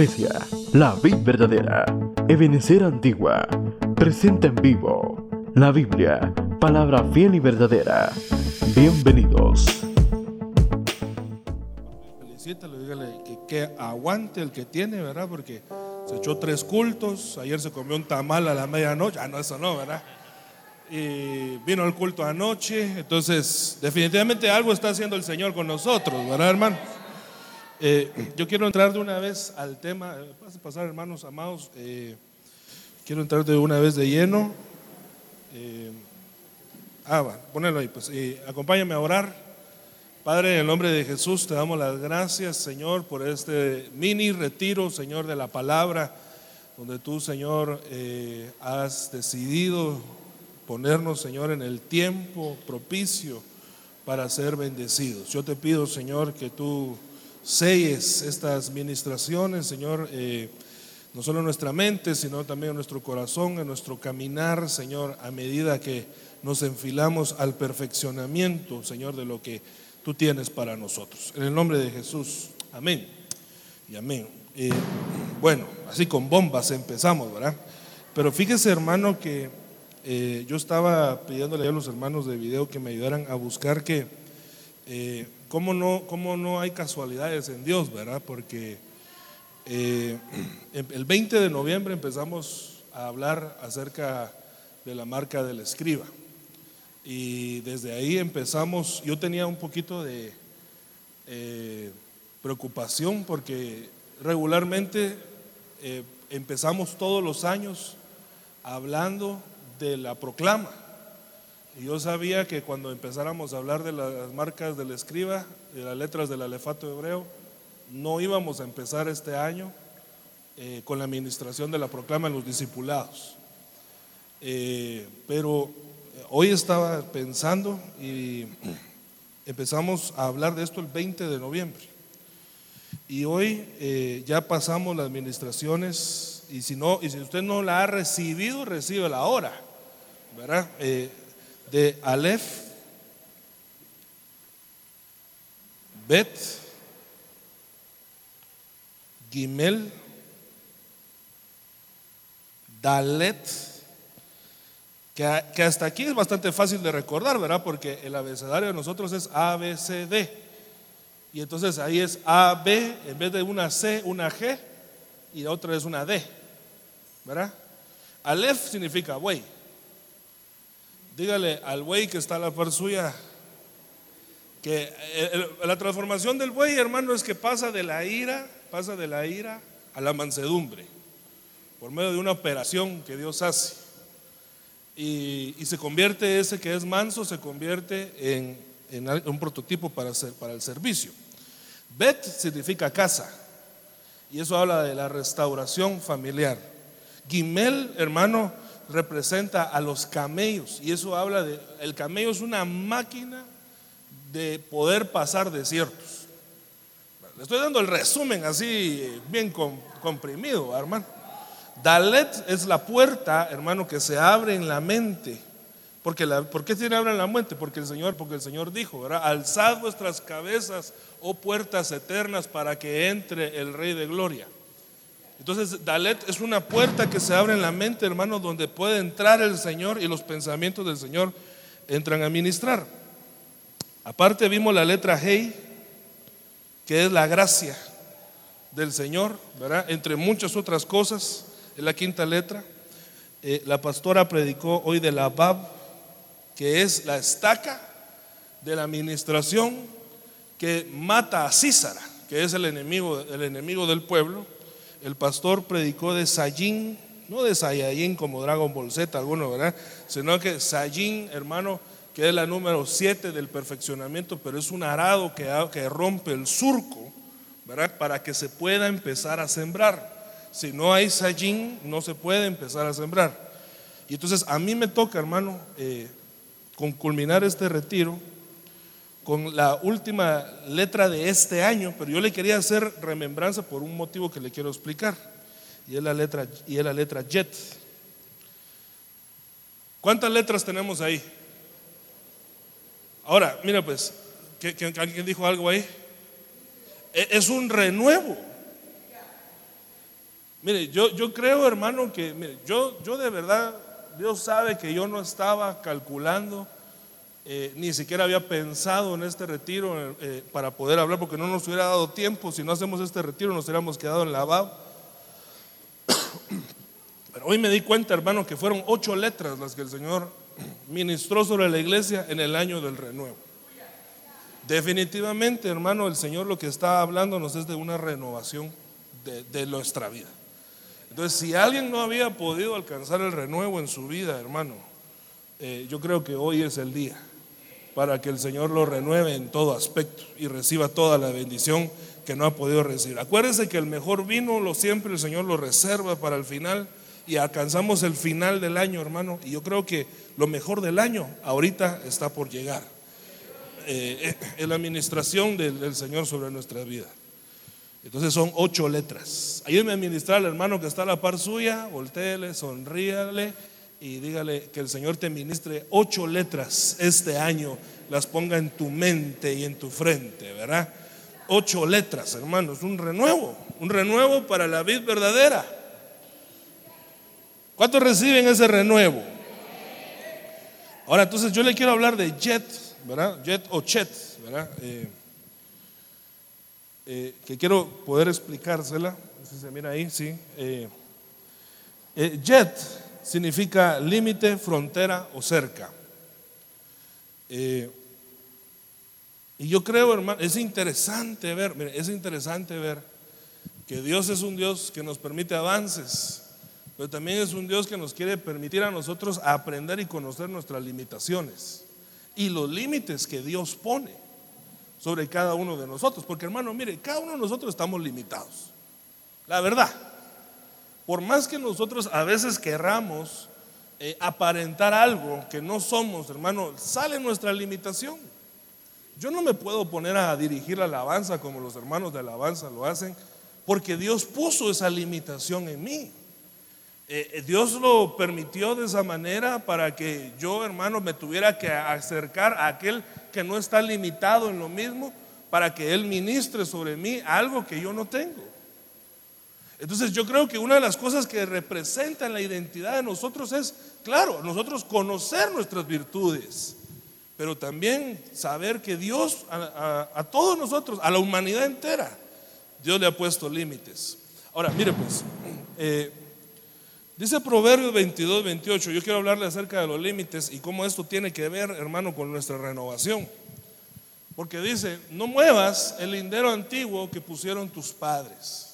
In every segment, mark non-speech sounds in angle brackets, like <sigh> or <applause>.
Iglesia, la vid verdadera, Ebenecer Antigua, presenta en vivo la Biblia, palabra fiel y verdadera. Bienvenidos. Felicítalo, dígale que, que aguante el que tiene, ¿verdad? Porque se echó tres cultos, ayer se comió un tamal a la medianoche, ah, no, eso no, ¿verdad? Y vino al culto anoche, entonces definitivamente algo está haciendo el Señor con nosotros, ¿verdad, hermano? Eh, yo quiero entrar de una vez al tema, vas a pasar hermanos amados, eh, quiero entrar de una vez de lleno. Eh, ah, va, ponelo ahí, pues acompáñame a orar. Padre, en el nombre de Jesús te damos las gracias, Señor, por este mini retiro, Señor, de la palabra, donde tú, Señor, has decidido ponernos, Señor, en el tiempo propicio para ser bendecidos. Yo te pido, Señor, que tú selles estas ministraciones, Señor, eh, no solo en nuestra mente, sino también en nuestro corazón, en nuestro caminar, Señor, a medida que nos enfilamos al perfeccionamiento, Señor, de lo que tú tienes para nosotros. En el nombre de Jesús, amén y amén. Eh, bueno, así con bombas empezamos, ¿verdad? Pero fíjese, hermano, que eh, yo estaba pidiéndole a los hermanos de video que me ayudaran a buscar que ¿Cómo no, cómo no hay casualidades en Dios, verdad? Porque eh, <clears throat> el 20 de noviembre empezamos a hablar acerca de la marca del escriba. Y desde ahí empezamos, yo tenía un poquito de eh, preocupación porque regularmente eh, empezamos todos los años hablando de la proclama. Y yo sabía que cuando empezáramos a hablar de las marcas del escriba, de las letras del alefato hebreo, no íbamos a empezar este año eh, con la administración de la proclama en los discipulados. Eh, pero hoy estaba pensando y empezamos a hablar de esto el 20 de noviembre. Y hoy eh, ya pasamos las administraciones y si, no, y si usted no la ha recibido, recibe la hora. ¿verdad? De Aleph, Bet, Gimel, Dalet, que, hasta aquí es bastante fácil de recordar, ¿verdad? Porque el abecedario de nosotros es A, B, C, D. Y entonces ahí es A, B, en vez de una C, una G, y la otra es una D, ¿verdad? Aleph significa buey. Dígale al buey que está a la par suya que la transformación del buey, hermano, es que pasa de la ira, pasa de la ira a la mansedumbre, por medio de una operación que Dios hace. Y, se convierte ese que es manso, se convierte en, un prototipo para, para el servicio. Bet significa casa, y eso habla de la restauración familiar. Gimel, hermano, representa a los camellos y eso habla de, el camello es una máquina de poder pasar desiertos. Le estoy dando el resumen así bien comprimido, hermano. Dalet es la puerta, hermano, que se abre en la mente. Porque la, ¿Por qué se abre en la mente? Porque el Señor, porque el Señor dijo. Alzad vuestras cabezas, oh puertas eternas, para que entre el Rey de Gloria. Entonces, Dalet es una puerta que se abre en la mente, hermano, donde puede entrar el Señor y los pensamientos del Señor entran a ministrar. Aparte vimos la letra Hey, que es la gracia del Señor, ¿verdad? Entre muchas otras cosas, es la quinta letra. Eh, la pastora predicó hoy de la Bab, que es la estaca de la administración que mata a Císara, que es el enemigo, el enemigo del pueblo el pastor predicó de Sayin, no de Saiyajin como Dragon Ball Z, alguno, ¿verdad? Sino que Sayin, hermano, que es la número 7 del perfeccionamiento, pero es un arado que, que rompe el surco, ¿verdad? Para que se pueda empezar a sembrar. Si no hay Sayin, no se puede empezar a sembrar. Y entonces a mí me toca, hermano, eh, con culminar este retiro, con la última letra de este año, pero yo le quería hacer remembranza por un motivo que le quiero explicar, y es la letra, y es la letra Jet. ¿Cuántas letras tenemos ahí? Ahora, mira pues, ¿alguien dijo algo ahí? E, es un renuevo. Mire, yo, yo creo, hermano, que mire, yo, yo de verdad, Dios sabe que yo no estaba calculando, eh, ni siquiera había pensado en este retiro eh, para poder hablar, porque no nos hubiera dado tiempo. Si no hacemos este retiro, nos hubiéramos quedado en lavado. <coughs> Pero hoy me di cuenta, hermano, que fueron ocho letras las que el Señor ministró sobre la iglesia en el año del renuevo. Definitivamente, hermano, el Señor lo que está hablándonos es de una renovación de nuestra vida. Entonces, si alguien no había podido alcanzar el renuevo en su vida, hermano, eh, yo creo que hoy es el día para que el Señor lo renueve en todo aspecto y reciba toda la bendición que no ha podido recibir. Acuérdense que el mejor vino lo siempre el Señor lo reserva para el final y alcanzamos el final del año, hermano, y yo creo que lo mejor del año ahorita está por llegar. Eh, eh la administración del, Señor sobre nuestra vida. Entonces son ocho letras. Ayúdeme a ministrar al hermano que está a la par suya, volteele, sonríale y dígale que el Señor te ministre ocho letras este año, las ponga en tu mente y en tu frente, ¿verdad? Ocho letras, hermanos, un renuevo, un renuevo para la vida verdadera. ¿Cuántos reciben ese renuevo? Ahora, entonces yo le quiero hablar de jet, ¿verdad? Jet o chet, ¿verdad? Eh, eh, que quiero poder explicársela. Si se mira ahí, sí. Eh, eh, jet significa límite, frontera o cerca. y yo creo, hermano, es interesante ver, mire, es interesante ver que Dios es un Dios que nos permite avances, pero también es un Dios que nos quiere permitir a nosotros aprender y conocer nuestras limitaciones y los límites que Dios pone sobre cada uno de nosotros. Porque hermano, mire, cada uno de nosotros estamos limitados. La verdad. Por más que nosotros a veces querramos eh, aparentar algo que no somos, hermano, sale nuestra limitación. Yo no me puedo poner a dirigir la alabanza como los hermanos de alabanza lo hacen, porque Dios puso esa limitación en mí. Eh, eh, Dios lo permitió de esa manera para que yo, hermano, me tuviera que acercar a aquel que no está limitado en lo mismo, para que Él ministre sobre mí algo que yo no tengo. Entonces yo creo que una de las cosas que representan la identidad de nosotros es, claro, nosotros conocer nuestras virtudes, pero también saber que Dios a, todos nosotros, a la humanidad entera, Dios le ha puesto límites. Ahora, mire pues, eh, Dice Proverbios 22, 28, yo quiero hablarle acerca de los límites y cómo esto tiene que ver, hermano, con nuestra renovación. Porque dice, no muevas el lindero antiguo que pusieron tus padres.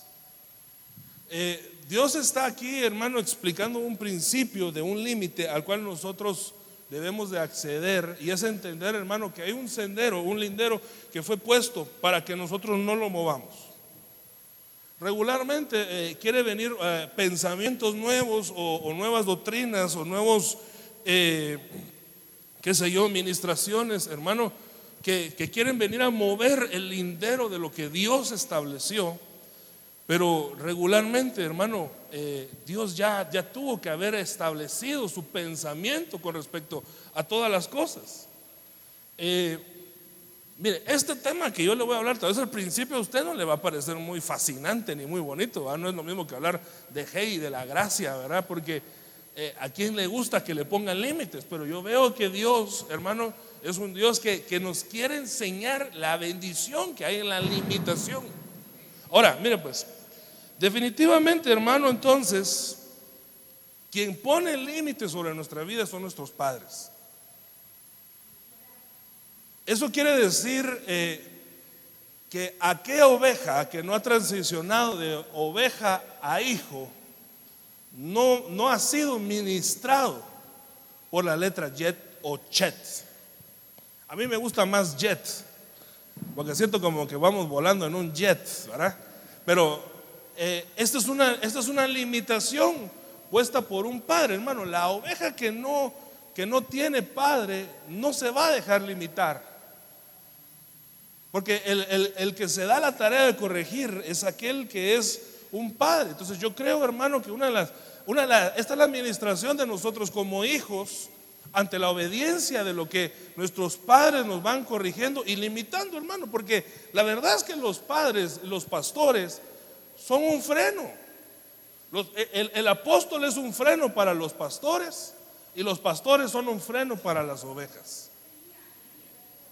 Eh, Dios está aquí, hermano, explicando un principio de un límite al cual nosotros debemos de acceder y es entender, hermano, que hay un sendero, un lindero que fue puesto para que nosotros no lo movamos. Regularmente eh, quiere venir eh, pensamientos nuevos o, nuevas doctrinas o nuevos, eh, qué sé yo, ministraciones, hermano, que, quieren venir a mover el lindero de lo que Dios estableció. Pero regularmente, hermano, Dios ya, ya tuvo que haber establecido su pensamiento con respecto a todas las cosas. Mire, este tema que yo le voy a hablar, tal vez al principio a usted no le va a parecer muy fascinante ni muy bonito, no es lo mismo que hablar de hey, de la gracia, ¿verdad? Porque eh, a quien le gusta que le pongan límites, pero yo veo que Dios, hermano, es un Dios que, que nos quiere enseñar la bendición que hay en la limitación. Ahora, mire pues, definitivamente, hermano, entonces, quien pone límites sobre nuestra vida son nuestros padres. Eso quiere decir eh, que aquella oveja que no ha transicionado de oveja a hijo no, no ha sido ministrado por la letra jet o chet. A mí me gusta más jet, porque siento como que vamos volando en un jet, ¿verdad? Pero eh, esta, es una, esta es una limitación puesta por un padre, hermano. La oveja que no, que no tiene padre no se va a dejar limitar. Porque el, que se da la tarea de corregir es aquel que es un padre. Entonces yo creo, hermano, que una las, una esta es la administración de nosotros como hijos ante la obediencia de lo que nuestros padres nos van corrigiendo y limitando, hermano. Porque la verdad es que los padres, los pastores, son un freno. el, el apóstol es un freno para los pastores y los pastores son un freno para las ovejas.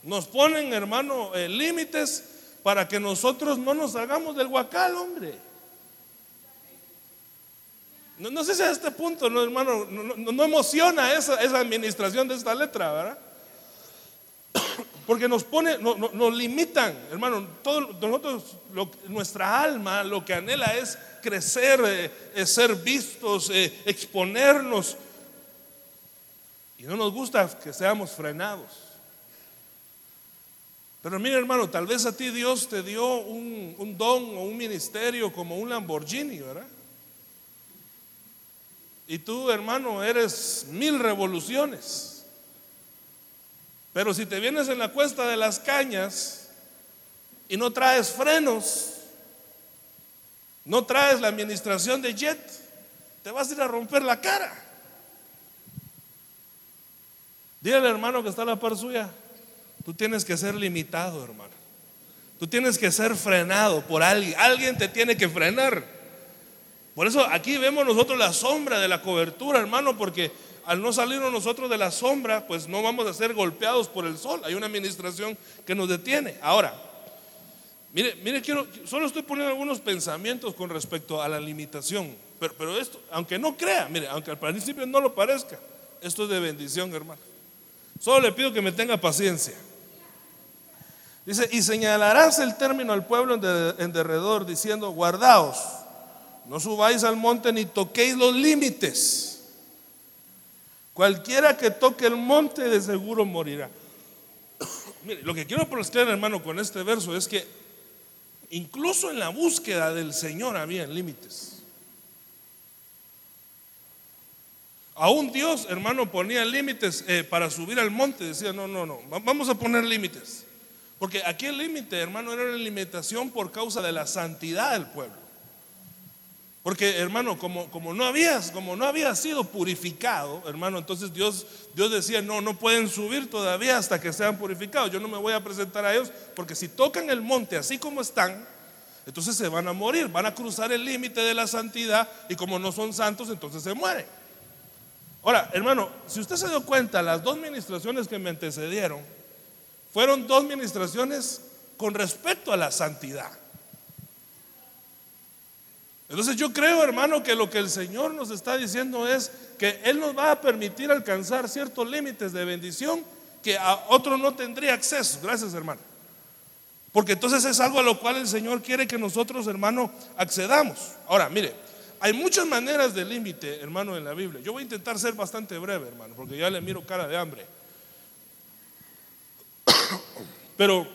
Nos ponen, hermano, eh, límites para que nosotros no nos hagamos del guacal, hombre. No, sé si a este punto, no, hermano, no, emociona esa, esa, administración de esta letra, ¿verdad? Porque nos pone, nos limitan, hermano. Todos nosotros, nuestra alma lo que anhela es crecer, eh, ser vistos, eh, exponernos. Y no nos gusta que seamos frenados. Pero mira hermano, tal vez a ti Dios te dio un don o un ministerio como un Lamborghini, ¿verdad? Y tú, hermano, eres mil revoluciones. Pero si te vienes en la cuesta de las cañas y no traes frenos, no traes la administración de jet, te vas a ir a romper la cara. Dile al hermano que está a la par suya, tú tienes que ser limitado, hermano. Tú tienes que ser frenado por alguien. Alguien te tiene que frenar. Por eso aquí vemos nosotros la sombra de la cobertura, hermano, porque al no salirnos nosotros de la sombra, pues no vamos a ser golpeados por el sol. Hay una administración que nos detiene. Ahora, mire, mire, quiero, solo estoy poniendo algunos pensamientos con respecto a la limitación. Pero, pero esto, aunque no crea, mire, aunque al principio no lo parezca, esto es de bendición, hermano. Solo le pido que me tenga paciencia. Dice, y señalarás el término al pueblo en derredor, diciendo, guardaos no subáis al monte ni toquéis los límites. Cualquiera que toque el monte de seguro morirá. Lo que quiero proceder, hermano, con este verso es que incluso en la búsqueda del Señor había límites. Aún Dios, hermano, ponía límites eh, para subir al monte. Decía, no, no, no, vamos a poner límites. Porque aquí el límite, hermano, era una limitación por causa de la santidad del pueblo. Porque, hermano, como, como, no habías, como no había sido purificado, hermano, entonces Dios, Dios decía, no, no pueden subir todavía hasta que sean purificados. Yo no me voy a presentar a ellos, porque si tocan el monte así como están, entonces se van a morir, van a cruzar el límite de la santidad y como no son santos, entonces se mueren. Ahora, hermano, si usted se dio cuenta, las dos ministraciones que me antecedieron fueron dos ministraciones con respecto a la santidad. Entonces yo creo, hermano, que lo que el Señor nos está diciendo es que Él nos va a permitir alcanzar ciertos límites de bendición que a otro no tendría acceso. Gracias, hermano. Porque entonces es algo a lo cual el Señor quiere que nosotros, hermano, accedamos. Ahora, mire, hay muchas maneras de límite, hermano, en la Biblia. Yo voy a intentar ser bastante breve, hermano, porque ya le miro cara de hambre. <coughs> Pero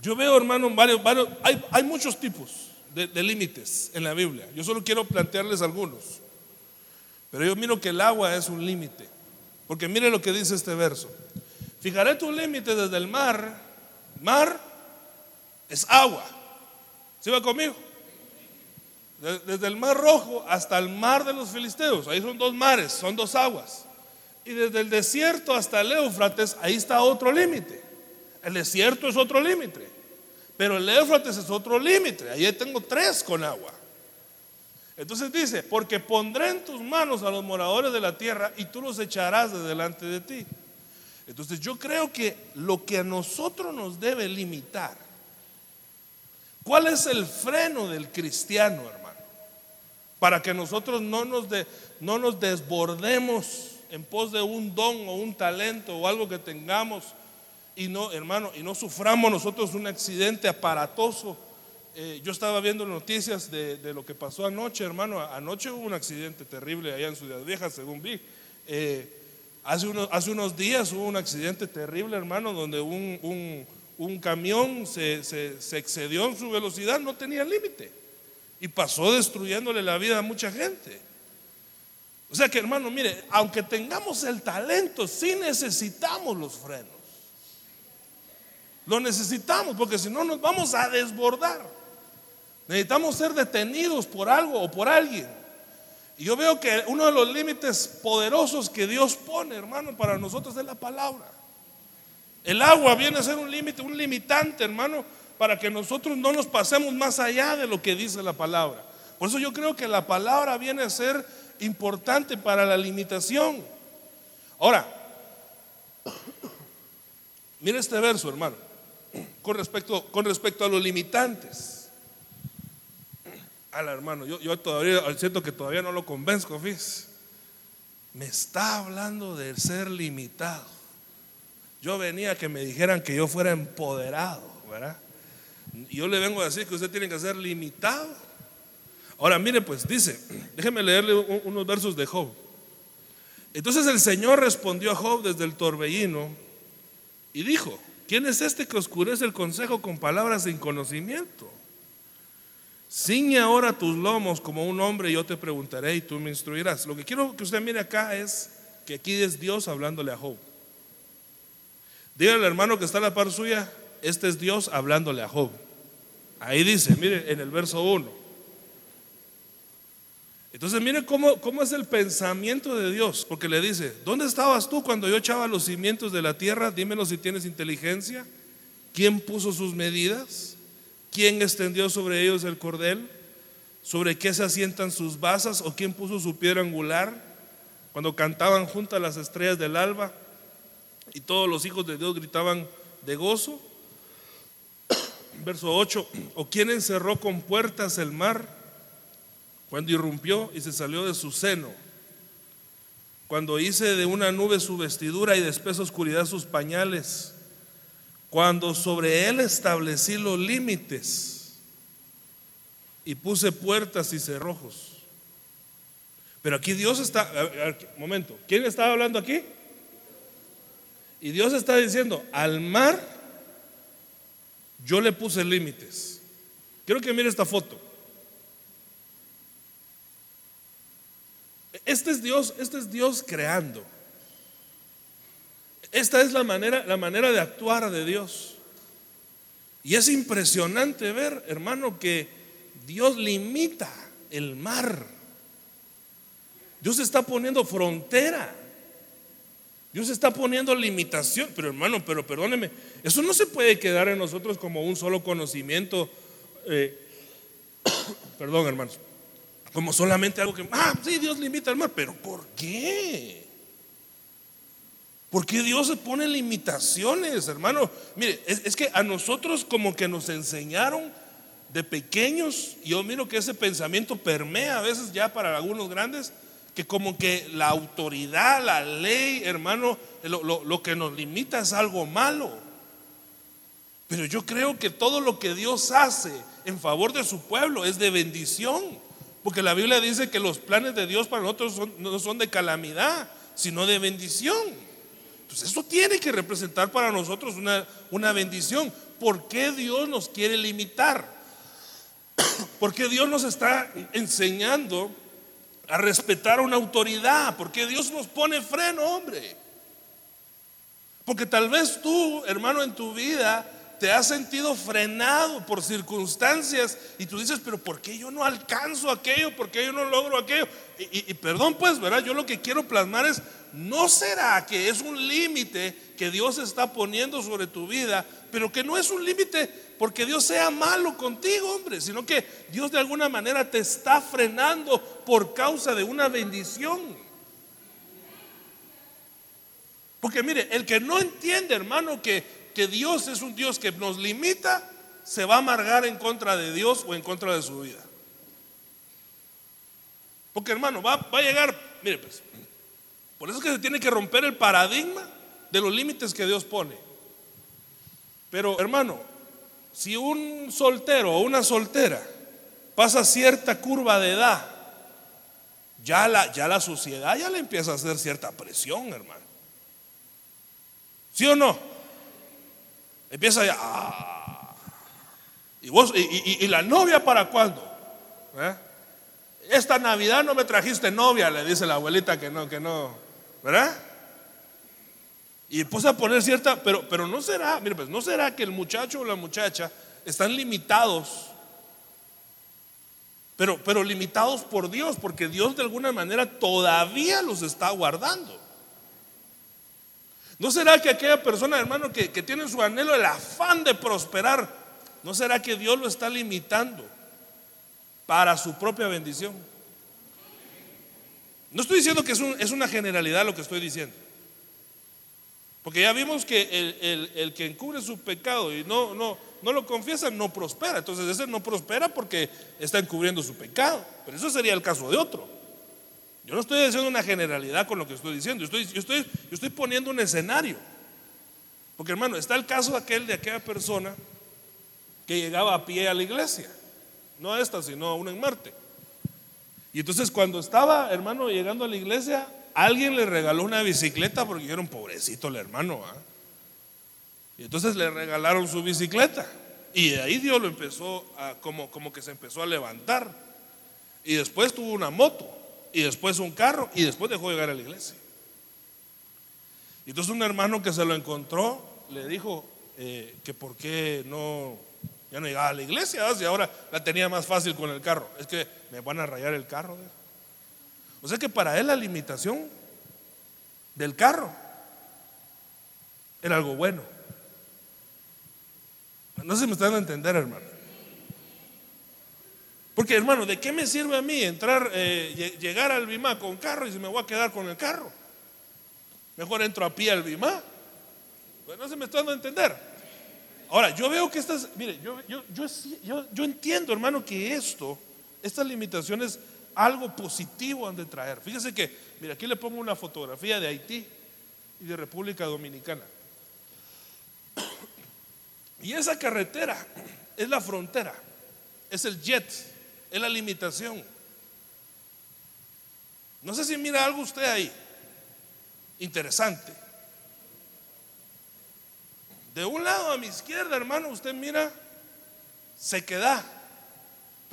yo veo, hermano, varios, varios, hay, hay muchos tipos de, límites en la Biblia. Yo solo quiero plantearles algunos. Pero yo miro que el agua es un límite. Porque mire lo que dice este verso. Fijaré tu límite desde el mar. Mar es agua. ¿Sí va conmigo? Desde el mar rojo hasta el mar de los filisteos. Ahí son dos mares, son dos aguas. Y desde el desierto hasta el Éufrates, ahí está otro límite. El desierto es otro límite. Pero el Éufrates es otro límite. Ahí tengo tres con agua. Entonces dice, porque pondré en tus manos a los moradores de la tierra y tú los echarás de delante de ti. Entonces yo creo que lo que a nosotros nos debe limitar, ¿cuál es el freno del cristiano, hermano? Para que nosotros no nos, no nos desbordemos en pos de un don o un talento o algo que tengamos y no, hermano, y no suframos nosotros un accidente aparatoso. Eh, yo estaba viendo noticias de, lo que pasó anoche, hermano. Anoche hubo un accidente terrible allá en Ciudad Vieja, según vi. Eh, hace, unos, hace unos días hubo un accidente terrible, hermano, donde un, un, camión se, se, excedió en su velocidad, no tenía límite. Y pasó destruyéndole la vida a mucha gente. O sea que, hermano, mire, aunque tengamos el talento, sí necesitamos los frenos. Lo necesitamos porque si no nos vamos a desbordar. Necesitamos ser detenidos por algo o por alguien. Y yo veo que uno de los límites poderosos que Dios pone, hermano, para nosotros es la palabra. El agua viene a ser un límite, un limitante, hermano, para que nosotros no nos pasemos más allá de lo que dice la palabra. Por eso yo creo que la palabra viene a ser importante para la limitación. Ahora, mire este verso, hermano, con respecto, con respecto a los limitantes. Ala, hermano, yo, yo todavía siento que todavía no lo convenzco, fíjese. Me está hablando del ser limitado. Yo venía que me dijeran que yo fuera empoderado, ¿verdad? Yo le vengo a decir que usted tiene que ser limitado. Ahora, mire, pues dice, déjeme leerle unos versos de Job. Entonces el Señor respondió a Job desde el torbellino y dijo, ¿quién es este que oscurece el consejo con palabras sin conocimiento? Ciñe ahora tus lomos como un hombre y yo te preguntaré y tú me instruirás. Lo que quiero que usted mire acá es que aquí es Dios hablándole a Job. Dígale al hermano que está a la par suya, este es Dios hablándole a Job. Ahí dice, mire en el verso 1. Entonces mire cómo, cómo es el pensamiento de Dios, porque le dice, ¿dónde estabas tú cuando yo echaba los cimientos de la tierra? Dímelo si tienes inteligencia. ¿Quién puso sus medidas? ¿Quién extendió sobre ellos el cordel? ¿Sobre qué se asientan sus basas? ¿O quién puso su piedra angular? Cuando cantaban juntas las estrellas del alba y todos los hijos de Dios gritaban de gozo. <clears throat> Verso 8, ¿o quién encerró con puertas el mar? Cuando irrumpió y se salió de su seno, cuando hice de una nube su vestidura y de espesa oscuridad sus pañales, cuando sobre él establecí los límites y puse puertas y cerrojos. Pero aquí Dios está, momento, ¿quién estaba hablando aquí? Y Dios está diciendo, al mar yo le puse límites. Quiero que mire esta foto. Este es Dios, este es Dios creando. Esta es la manera, la manera de actuar de Dios. Y es impresionante ver, hermano, que Dios limita el mar. Dios está poniendo frontera. Dios está poniendo limitación. Pero hermano, pero perdóneme, eso no se puede quedar en nosotros como un solo conocimiento. Eh, <coughs> perdón, hermanos como solamente algo que, ah, sí, Dios limita al mar, pero ¿por qué? ¿Por qué Dios se pone limitaciones, hermano? Mire, es, que a nosotros como que nos enseñaron de pequeños, y yo miro que ese pensamiento permea a veces ya para algunos grandes, que como que la autoridad, la ley, hermano, lo, lo que nos limita es algo malo. Pero yo creo que todo lo que Dios hace en favor de su pueblo es de bendición. Porque la Biblia dice que los planes de Dios para nosotros no son de calamidad, sino de bendición. Entonces eso tiene que representar para nosotros una, una bendición. ¿Por qué Dios nos quiere limitar? <clears throat> Porque Dios nos está enseñando a respetar una autoridad. Porque Dios nos pone freno, hombre. Porque tal vez tú, hermano, en tu vida te has sentido frenado por circunstancias y tú dices, pero ¿por qué yo no alcanzo aquello? ¿Por qué yo no logro aquello? Y, perdón pues, ¿verdad? Yo lo que quiero plasmar es, ¿no será que es un límite que Dios está poniendo sobre tu vida, pero que no es un límite porque Dios sea malo contigo, hombre, sino que Dios de alguna manera te está frenando por causa de una bendición? Porque mire, el que no entiende, hermano, que que Dios es un Dios que nos limita, se va a amargar en contra de Dios o en contra de su vida. Porque hermano, va, va a llegar, mire pues, por eso es que se tiene que romper el paradigma de los límites que Dios pone. Pero hermano, si un soltero o una soltera pasa cierta curva de edad, ya la, ya la sociedad ya le empieza a hacer cierta presión, hermano. ¿Sí o no? Empieza ya. Ah. ¿Y, vos, y, la novia para cuándo? ¿Eh? Esta Navidad no me trajiste novia, le dice la abuelita que no, que no. ¿Verdad? Y puse a poner cierta, pero, pero no será, mire, pues no será que el muchacho o la muchacha están limitados, pero, pero limitados por Dios, porque Dios de alguna manera todavía los está guardando. ¿No será que aquella persona, hermano, que, tiene su anhelo, el afán de prosperar, ¿no será que Dios lo está limitando? para su propia bendición. No estoy diciendo que es, una generalidad lo que estoy diciendo. Porque ya vimos que el, que encubre su pecado y no, no, no lo confiesa no prospera. Entonces ese no prospera porque está encubriendo su pecado. Pero eso sería el caso de otro. Yo no estoy diciendo una generalidad con lo que estoy diciendo. Yo estoy, yo estoy, yo estoy poniendo un escenario. Porque hermano, está el caso de aquel de aquella persona que llegaba a pie a la iglesia. No a esta, sino a una en Marte. Y entonces cuando estaba, hermano, llegando a la iglesia, alguien le regaló una bicicleta porque era un pobrecito el hermano. Y entonces le regalaron su bicicleta. Y de ahí Dios lo empezó a, como, como que se empezó a levantar. Y después tuvo una moto. Y después un carro. Y después dejó de llegar a la iglesia. Y entonces un hermano que se lo encontró le dijo eh, que por qué no, ya no llegaba a la iglesia, y ahora la tenía más fácil con el carro. Es que me van a rayar el carro. O sea que para él la limitación del carro era algo bueno. No se me está dando a entender, hermano. Porque, hermano, ¿de qué me sirve a mí entrar, eh, llegar al Bimá con carro y si me voy a quedar con el carro? Mejor entro a pie al Bimá. Pues no se me está dando a entender. Ahora, yo veo que estas, mire, yo, yo, yo, yo entiendo, hermano, que esto, estas limitaciones, algo positivo han de traer. Fíjese que, mire, aquí le pongo una fotografía de Haití y de República Dominicana. Y esa carretera es la frontera, es el jet, es la limitación. No sé si mira algo usted ahí, interesante. De un lado a mi izquierda, hermano, usted mira, se queda.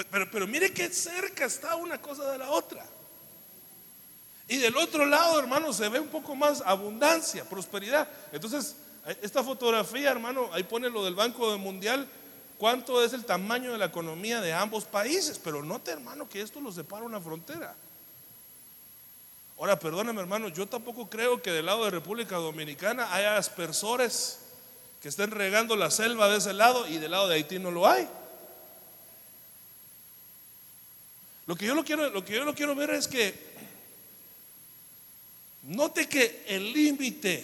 Pero, pero, mire qué cerca está una cosa de la otra. Y del otro lado, hermano, se ve un poco más abundancia, prosperidad. Entonces, esta fotografía, hermano, ahí pone lo del Banco Mundial, cuánto es el tamaño de la economía de ambos países. Pero note, hermano, que esto lo separa una frontera. Ahora, perdóneme, hermano, yo tampoco creo que del lado de República Dominicana haya aspersores que estén regando la selva de ese lado y del lado de Haití no lo hay. Lo que yo lo quiero, lo que yo lo quiero ver es que note que el límite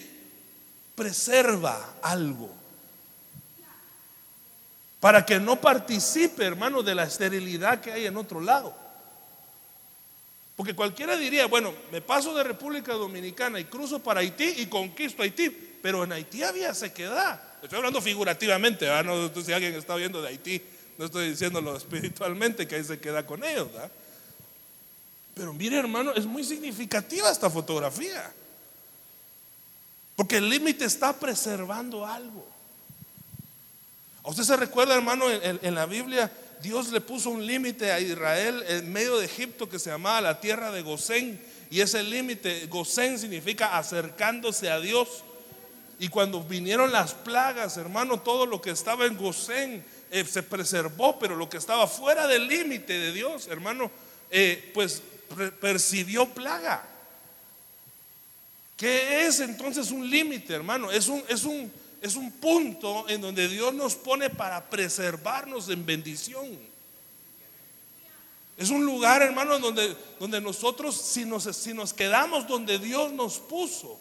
preserva algo para que no participe, hermano, de la esterilidad que hay en otro lado. Porque cualquiera diría, bueno, me paso de República Dominicana y cruzo para Haití y conquisto Haití. Pero en Haití había sequedad. Estoy hablando figurativamente, no si alguien está viendo de Haití, no estoy diciéndolo <laughs> espiritualmente que ahí se queda con ellos. Pero mire hermano, es muy significativa esta fotografía. Porque el límite está preservando algo. ¿A usted se recuerda hermano en la Biblia? Dios le puso un límite a Israel en medio de Egipto que se llamaba la tierra de Gosén. Y ese límite, Gosén significa acercándose a Dios. Y cuando vinieron las plagas, hermano, todo lo que estaba en Gosén eh, se preservó, pero lo que estaba fuera del límite de Dios, hermano, eh, pues percibió plaga. ¿Qué es entonces un límite, hermano? Es un, es un es un punto en donde Dios nos pone para preservarnos en bendición. Es un lugar, hermano, donde, donde nosotros, si nos, si nos quedamos donde Dios nos puso,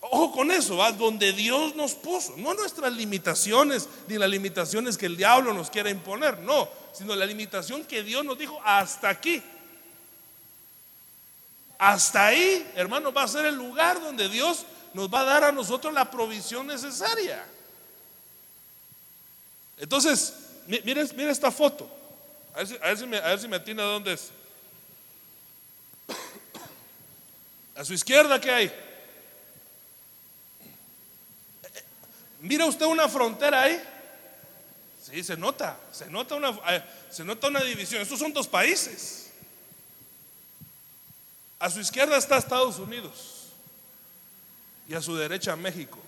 ojo con eso, ¿va? donde Dios nos puso, no nuestras limitaciones, ni las limitaciones que el diablo nos quiera imponer, no, sino la limitación que Dios nos dijo hasta aquí. Hasta ahí, hermano, va a ser el lugar donde Dios nos va a dar a nosotros la provisión necesaria. Entonces, mire, esta foto. A ver, si, me, a ver atina dónde es. A su izquierda, ¿qué hay? Mira usted una frontera ahí. Sí, se nota, se nota una, eh, se nota una división. Estos son dos países. A su izquierda está Estados Unidos y a su derecha México.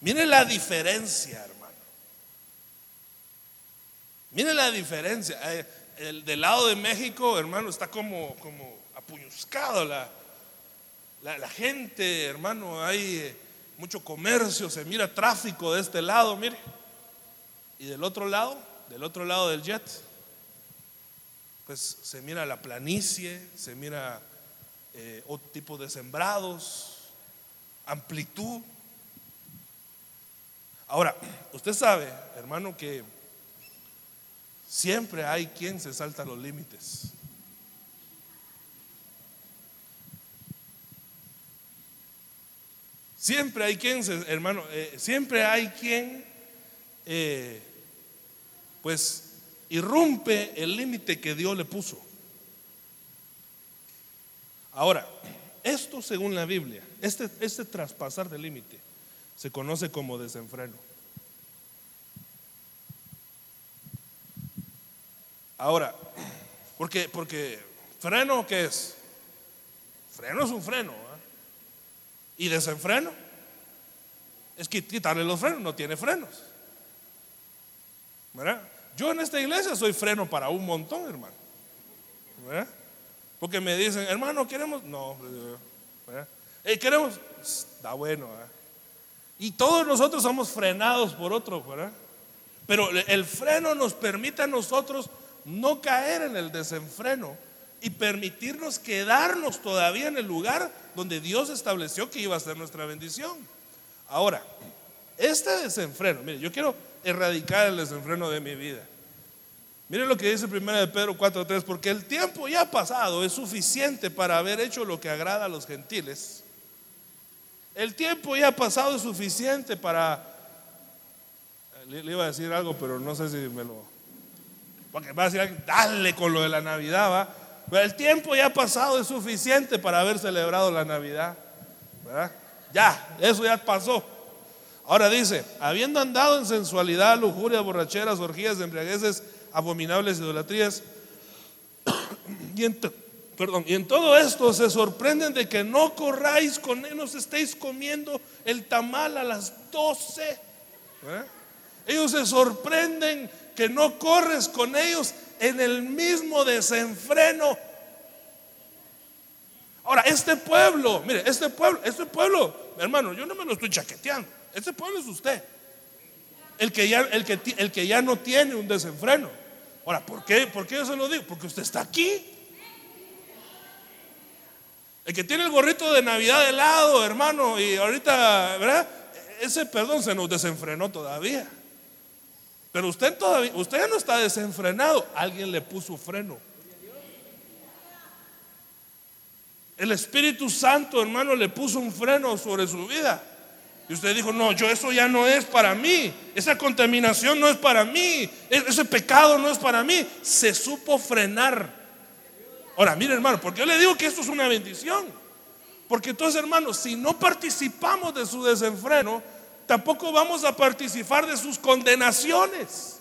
Mire la diferencia, hermano. Mire la diferencia. Eh, el, del lado de México, hermano, está como, como apuñuscado la, la, gente, hermano. Hay eh, mucho comercio, se mira tráfico de este lado, mire. Y del otro lado, del otro lado del jet, pues se mira la planicie, se mira eh, otro tipo de sembrados, amplitud. Ahora, usted sabe, hermano, que siempre hay quien se salta los límites. Siempre hay quien, hermano, eh, siempre hay quien, eh, pues, irrumpe el límite que Dios le puso. Ahora, esto según la Biblia, este, este traspasar del límite, se conoce como desenfreno. Ahora, porque, porque freno, ¿qué es? Freno es un freno. Y desenfreno es quitarle los frenos, no tiene frenos. Yo en esta iglesia soy freno para un montón, hermano. ¿Verdad? Porque me dicen, hermano, queremos. No, ¿verdad? queremos. Está bueno. Y todos nosotros somos frenados por otro, ¿verdad? Pero el freno nos permite a nosotros no caer en el desenfreno y permitirnos quedarnos todavía en el lugar donde Dios estableció que iba a ser nuestra bendición. Ahora, este desenfreno, mire, yo quiero erradicar el desenfreno de mi vida. Mire lo que dice 1 de Pedro 4:3, porque el tiempo ya pasado es suficiente para haber hecho lo que agrada a los gentiles. El tiempo ya pasado es suficiente para le, iba a decir algo, pero no sé si me lo porque va a decir, dale con lo de la Navidad, va. Pero el tiempo ya pasado es suficiente para haber celebrado la Navidad. Ya, eso ya pasó. Ahora dice, habiendo andado en sensualidad, lujuria, borracheras, orgías, embriagueces, abominables idolatrías, <clears throat> y en, todo esto se sorprenden de que no corráis con ellos, estéis comiendo el tamal a las 12. Ellos se sorprenden que no corres con ellos en el mismo desenfreno. Ahora, este pueblo, mire, este pueblo, este pueblo, hermano, yo no me lo estoy chaqueteando. Este pueblo es usted. El que ya, el que, el que ya no tiene un desenfreno. Ahora, ¿por qué? ¿Por qué yo se lo digo? Porque usted está aquí. El que tiene el gorrito de Navidad de lado, hermano, y ahorita, ¿verdad? Ese perdón se nos desenfrenó todavía. Pero usted todavía, usted no está desenfrenado. Alguien le puso freno. El Espíritu Santo, hermano, le puso un freno sobre su vida. Y usted dijo, no, yo eso ya no es para mí. Esa contaminación no es para mí. E-, ese pecado no es para mí. Se supo frenar. Ahora, mire hermano, porque yo le digo que esto es una bendición. Porque entonces, hermano, si no participamos de su desenfreno, tampoco vamos a participar de sus condenaciones.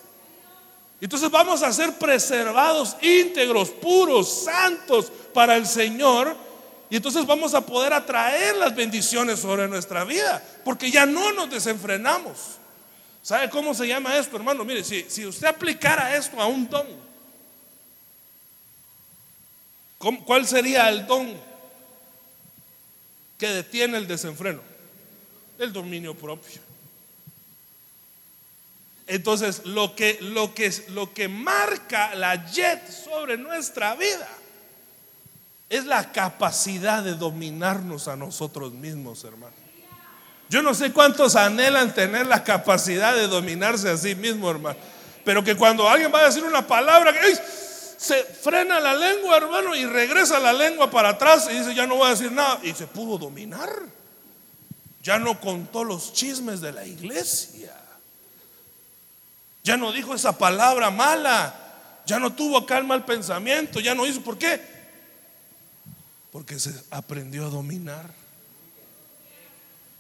Entonces vamos a ser preservados, íntegros, puros, santos para el Señor. Y entonces vamos a poder atraer las bendiciones sobre nuestra vida, porque ya no nos desenfrenamos. ¿Sabe cómo se llama esto, hermano? Mire, si, si usted aplicara esto a un don, ¿cuál sería el don que detiene el desenfreno? el dominio propio. Entonces, lo que, lo que, lo que marca la jet sobre nuestra vida es la capacidad de dominarnos a nosotros mismos, hermano. Yo no sé cuántos anhelan tener la capacidad de dominarse a sí mismo, hermano. Pero que cuando alguien va a decir una palabra, se frena la lengua, hermano, y regresa la lengua para atrás y dice, ya no voy a decir nada. Y se pudo dominar. Ya no contó los chismes de la iglesia. Ya no dijo esa palabra mala. Ya no tuvo calma el pensamiento. Ya no hizo. ¿Por qué? Porque se aprendió a dominar.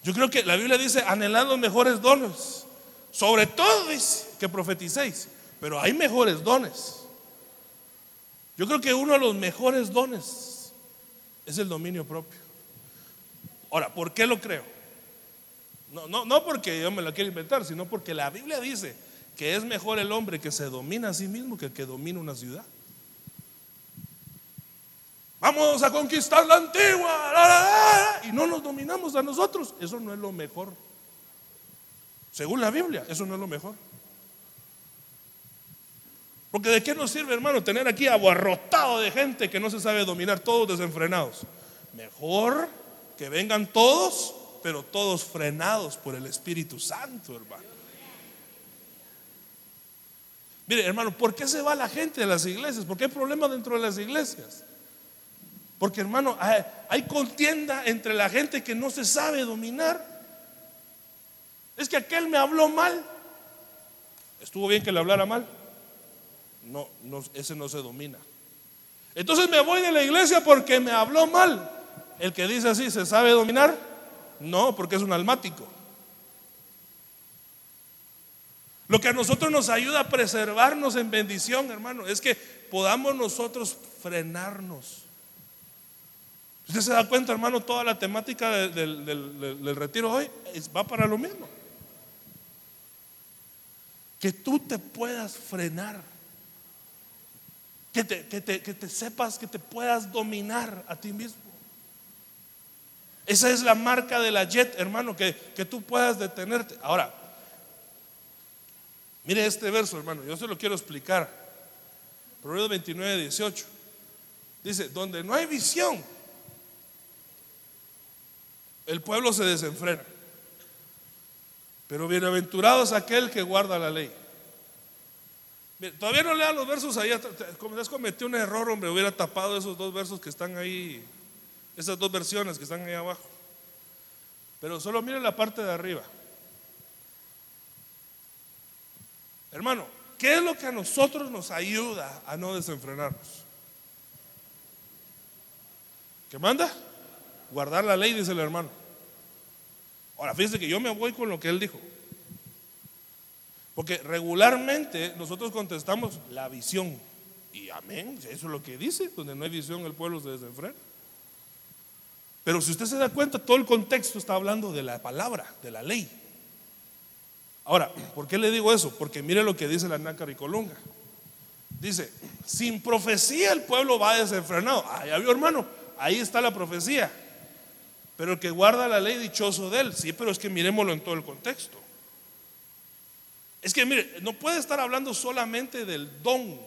Yo creo que la Biblia dice, anhelando mejores dones. Sobre todo dice que profeticéis. Pero hay mejores dones. Yo creo que uno de los mejores dones es el dominio propio. Ahora, ¿por qué lo creo? No, no, no porque yo me la quiero inventar, sino porque la Biblia dice que es mejor el hombre que se domina a sí mismo que el que domina una ciudad. Vamos a conquistar la antigua y no nos dominamos a nosotros. Eso no es lo mejor. Según la Biblia, eso no es lo mejor. Porque de qué nos sirve, hermano, tener aquí abarrotado de gente que no se sabe dominar, todos desenfrenados. Mejor que vengan todos, pero todos frenados por el Espíritu Santo, hermano. Mire, hermano, ¿por qué se va la gente de las iglesias? ¿Por qué hay problemas dentro de las iglesias? Porque, hermano, hay contienda entre la gente que no se sabe dominar. Es que aquel me habló mal. ¿Estuvo bien que le hablara mal? No, no, ese no se domina. Entonces me voy de la iglesia porque me habló mal. El que dice así, ¿se sabe dominar? No, porque es un almático. Lo que a nosotros nos ayuda a preservarnos en bendición, hermano, es que podamos nosotros frenarnos. Usted se da cuenta, hermano, toda la temática del, retiro hoy va para lo mismo. Que tú te puedas frenar. Que te, que te, sepas que te puedas dominar a ti mismo. Esa es la marca de la jet, hermano, que, que tú puedas detenerte. Ahora, mire este verso, hermano, yo se lo quiero explicar. Proverbios 29, 18. Dice, donde no hay visión, el pueblo se desenfrena. Pero bienaventurado es aquel que guarda la ley. todavía no lea los versos ahí. Como cometió un error, hombre, hubiera tapado esos dos versos que están ahí esas dos versiones que están ahí abajo. Pero solo miren la parte de arriba. Hermano, ¿qué es lo que a nosotros nos ayuda a no desenfrenarnos? ¿Qué manda? Guardar la ley, dice el hermano. Ahora, fíjense que yo me voy con lo que él dijo. Porque regularmente nosotros contestamos la visión. Y amén, eso es lo que dice. Donde no hay visión, el pueblo se desenfrena. Pero si usted se da cuenta, todo el contexto está hablando de la palabra, de la ley. Ahora, ¿por qué le digo eso? Porque mire lo que dice la Nácar y Colunga. Dice, sin profecía el pueblo va desenfrenado. Ah, ya vio hermano, ahí está la profecía. Pero el que guarda la ley, dichoso de él. Sí, pero es que miremoslo en todo el contexto. Es que mire, no puede estar hablando solamente del don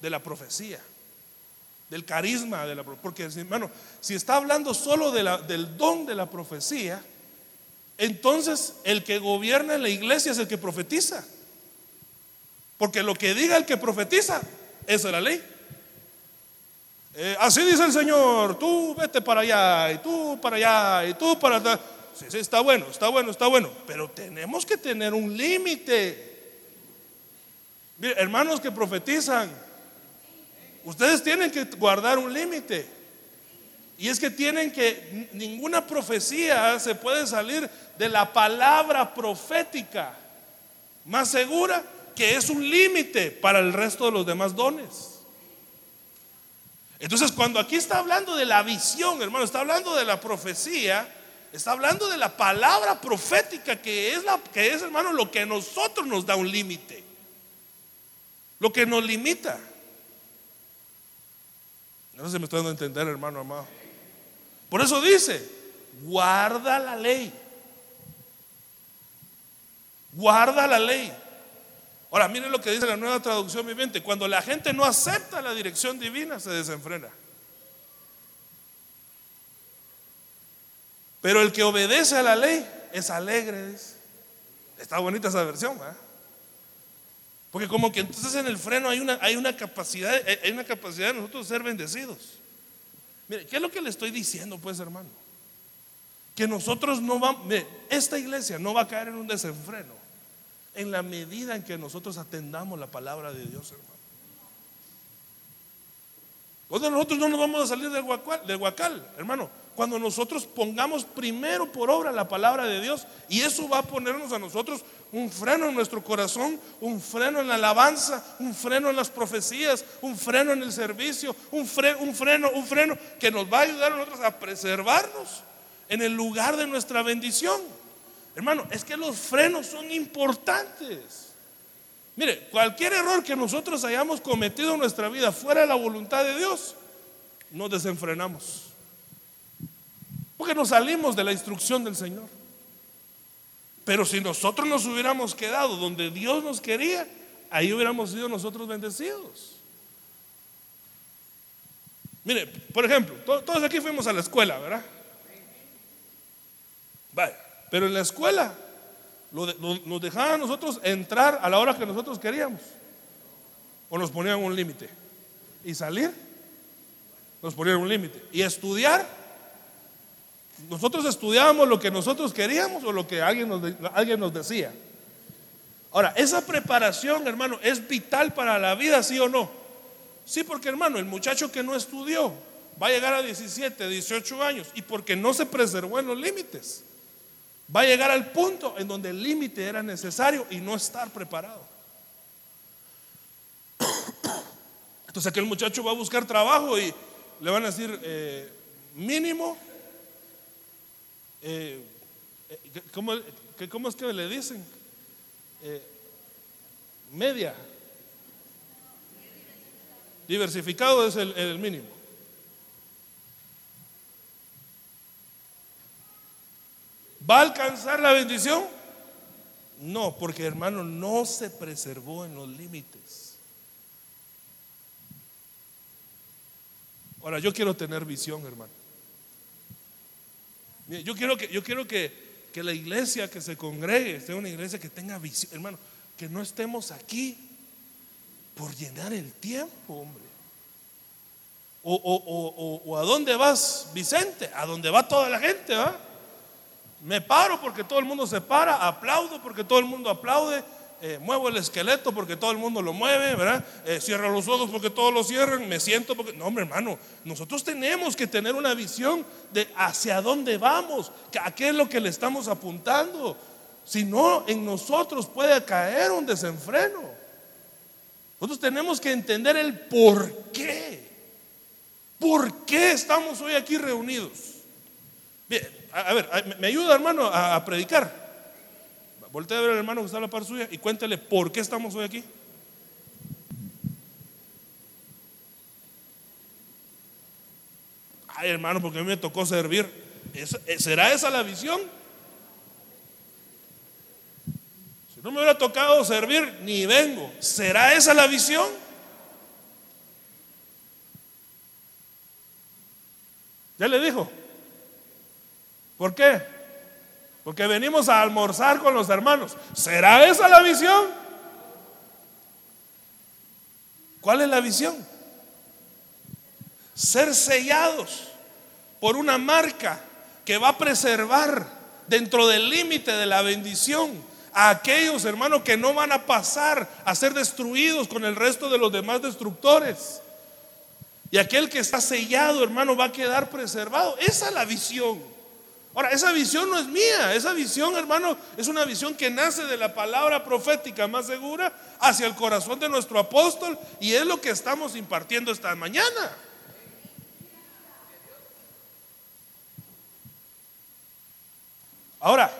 de la profecía del carisma de la porque hermano, si está hablando solo del don de la profecía, entonces el que gobierna en la iglesia es el que profetiza. Porque lo que diga el que profetiza, es la ley. Eh, así dice el Señor, tú vete para allá, y tú para allá, y tú para allá. Sí, sí, está bueno, está bueno, está bueno. Pero tenemos que tener un límite. Hermanos que profetizan, Ustedes tienen que guardar un límite. Y es que tienen que, ninguna profecía se puede salir de la palabra profética más segura que es un límite para el resto de los demás dones. Entonces, cuando aquí está hablando de la visión, hermano, está hablando de la profecía, está hablando de la palabra profética que es la que es, hermano, lo que a nosotros nos da un límite. Lo que nos limita. No si me estoy dando a entender, hermano amado. Por eso dice, guarda la ley. Guarda la ley. Ahora, miren lo que dice la nueva traducción viviente. Cuando la gente no acepta la dirección divina, se desenfrena. Pero el que obedece a la ley es alegre. Está bonita esa versión. ¿eh? Porque como que entonces en el freno hay una, hay una capacidad, hay una capacidad de nosotros ser bendecidos. Mire, ¿qué es lo que le estoy diciendo, pues, hermano? Que nosotros no vamos, mire, esta iglesia no va a caer en un desenfreno en la medida en que nosotros atendamos la palabra de Dios, hermano. Cuando nosotros no nos vamos a salir del guacal, del hermano. Cuando nosotros pongamos primero por obra la palabra de Dios y eso va a ponernos a nosotros un freno en nuestro corazón, un freno en la alabanza, un freno en las profecías, un freno en el servicio, un, freno, un freno, un freno que nos va a ayudar a nosotros a preservarnos en el lugar de nuestra bendición. Hermano, es que los frenos son importantes. Mire, cualquier error que nosotros hayamos cometido en nuestra vida fuera de la voluntad de Dios, nos desenfrenamos. Porque nos salimos de la instrucción del Señor. Pero si nosotros nos hubiéramos quedado donde Dios nos quería, ahí hubiéramos sido nosotros bendecidos. Mire, por ejemplo, todos aquí fuimos a la escuela, ¿verdad? Vale, pero en la escuela nos dejaban a nosotros entrar a la hora que nosotros queríamos. O nos ponían un límite. Y salir, nos ponían un límite. Y estudiar, nosotros estudiábamos lo que nosotros queríamos o lo que alguien nos, alguien nos decía. Ahora, esa preparación, hermano, es vital para la vida, sí o no. Sí, porque hermano, el muchacho que no estudió va a llegar a 17, 18 años y porque no se preservó en los límites, va a llegar al punto en donde el límite era necesario y no estar preparado. <coughs> Entonces aquel muchacho va a buscar trabajo y le van a decir eh, mínimo, eh, eh, ¿cómo, es que le dicen? media. Diversificado es el mínimo. ¿Va a alcanzar la bendición? No, porque hermano no se preservó en los límites. Ahora, yo quiero tener visión, hermano. Yo quiero que, yo quiero que, la iglesia que se congregue sea una iglesia que tenga visión, hermano, que no estemos aquí por llenar el tiempo, hombre. O, o, a dónde vas, Vicente, a dónde va toda la gente, ¿va? Me paro porque todo el mundo se para, aplaudo porque todo el mundo aplaude, eh, muevo el esqueleto porque todo el mundo lo mueve, ¿verdad? Eh, cierro los ojos porque todos lo cierran, me siento porque... No, hombre, hermano, nosotros tenemos que tener una visión de hacia dónde vamos, a qué es lo que le estamos apuntando. Si no, en nosotros puede caer un desenfreno. Nosotros tenemos que entender el por qué. ¿Por qué estamos hoy aquí reunidos? Bien, a, ver, me ayuda hermano a, predicar. Voltea a ver al hermano que está a la par suya y cuéntale por qué estamos hoy aquí. Ay, hermano, porque a mí me tocó servir. Eh, ¿Será esa la visión? Si no me hubiera tocado servir, ni vengo. ¿Será esa la visión? ¿Ya le dijo? ¿Por qué? Porque venimos a almorzar con los hermanos. ¿Será esa la visión? ¿Cuál es la visión? Ser sellados por una marca que va a preservar dentro del límite de la bendición a aquellos hermanos que no van a pasar a ser destruidos con el resto de los demás destructores. Y aquel que está sellado, hermano, va a quedar preservado. Esa es la visión. Ahora, esa visión no es mía, esa visión, hermano, es una visión que nace de la palabra profética más segura hacia el corazón de nuestro apóstol y es lo que estamos impartiendo esta mañana. Ahora,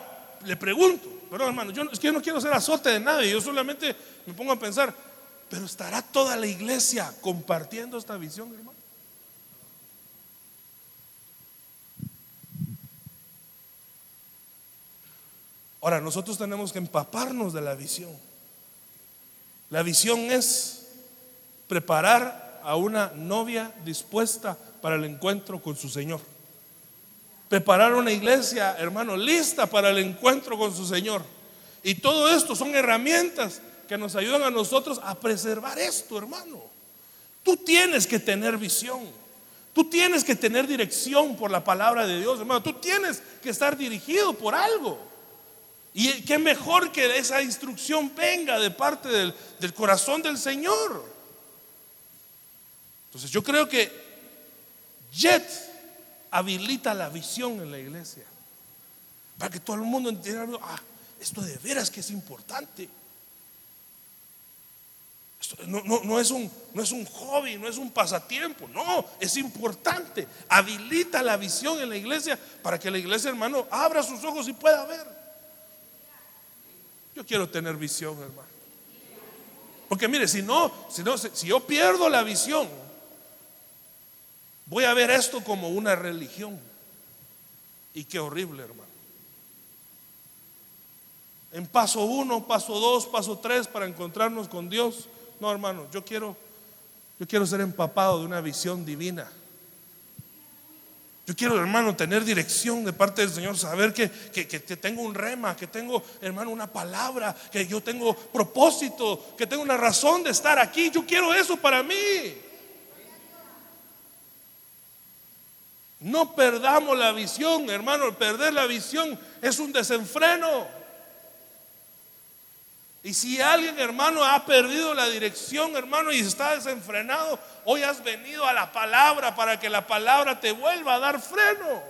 le pregunto, perdón hermano, yo, es que yo no quiero ser azote de nadie, yo solamente me pongo a pensar, pero ¿estará toda la iglesia compartiendo esta visión, hermano? Ahora, nosotros tenemos que empaparnos de la visión. La visión es preparar a una novia dispuesta para el encuentro con su Señor. Preparar una iglesia, hermano, lista para el encuentro con su Señor. Y todo esto son herramientas que nos ayudan a nosotros a preservar esto, hermano. Tú tienes que tener visión. Tú tienes que tener dirección por la palabra de Dios, hermano. Tú tienes que estar dirigido por algo. Y qué mejor que esa instrucción venga de parte del, corazón del Señor. Entonces yo creo que Jet habilita la visión en la iglesia. Para que todo el mundo entienda, ah, esto de veras que es importante. no, es un, no es un hobby, no es un pasatiempo, no, es importante. Habilita la visión en la iglesia para que la iglesia, hermano, abra sus ojos y pueda ver. Yo quiero tener visión, hermano. Porque mire, si no, si no, si yo pierdo la visión, voy a ver esto como una religión. Y qué horrible, hermano. en paso uno, paso dos, paso tres para encontrarnos con Dios. No, hermano, yo quiero, yo quiero ser empapado de una visión divina. Yo quiero, hermano, tener dirección de parte del Señor, saber que, que, tengo un rema, que tengo, hermano, una palabra, que yo tengo propósito, que tengo una razón de estar aquí. Yo quiero eso para mí. No perdamos la visión, hermano. Perder la visión es un desenfreno. Y si alguien, hermano, ha perdido la dirección, hermano, y está desenfrenado, hoy has venido a la palabra para que la palabra te vuelva a dar freno.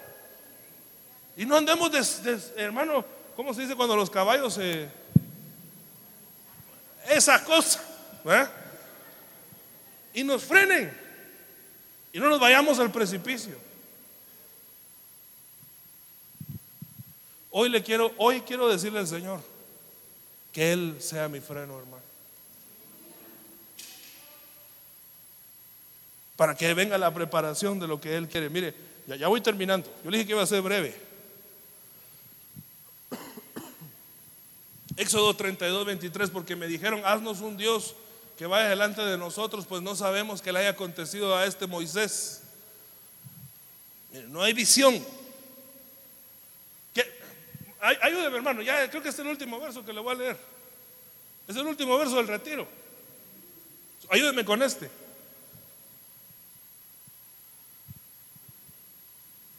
Y no andemos, hermano, ¿cómo se dice cuando los caballos se... Esa cosa. ¿eh? Y nos frenen. Y no nos vayamos al precipicio. Hoy le quiero, hoy quiero decirle al Señor que Él sea mi freno, hermano. Para que venga la preparación de lo que Él quiere. Mire, ya, voy terminando. Yo le dije que iba a ser breve. <coughs> Éxodo 32, 23, porque me dijeron, haznos un Dios que vaya delante de nosotros, pues no sabemos que le haya acontecido a este Moisés. no hay visión, ayúdeme, hermano. Ya creo que es el último verso que le voy a leer. Es el último verso del retiro. Ayúdeme con este.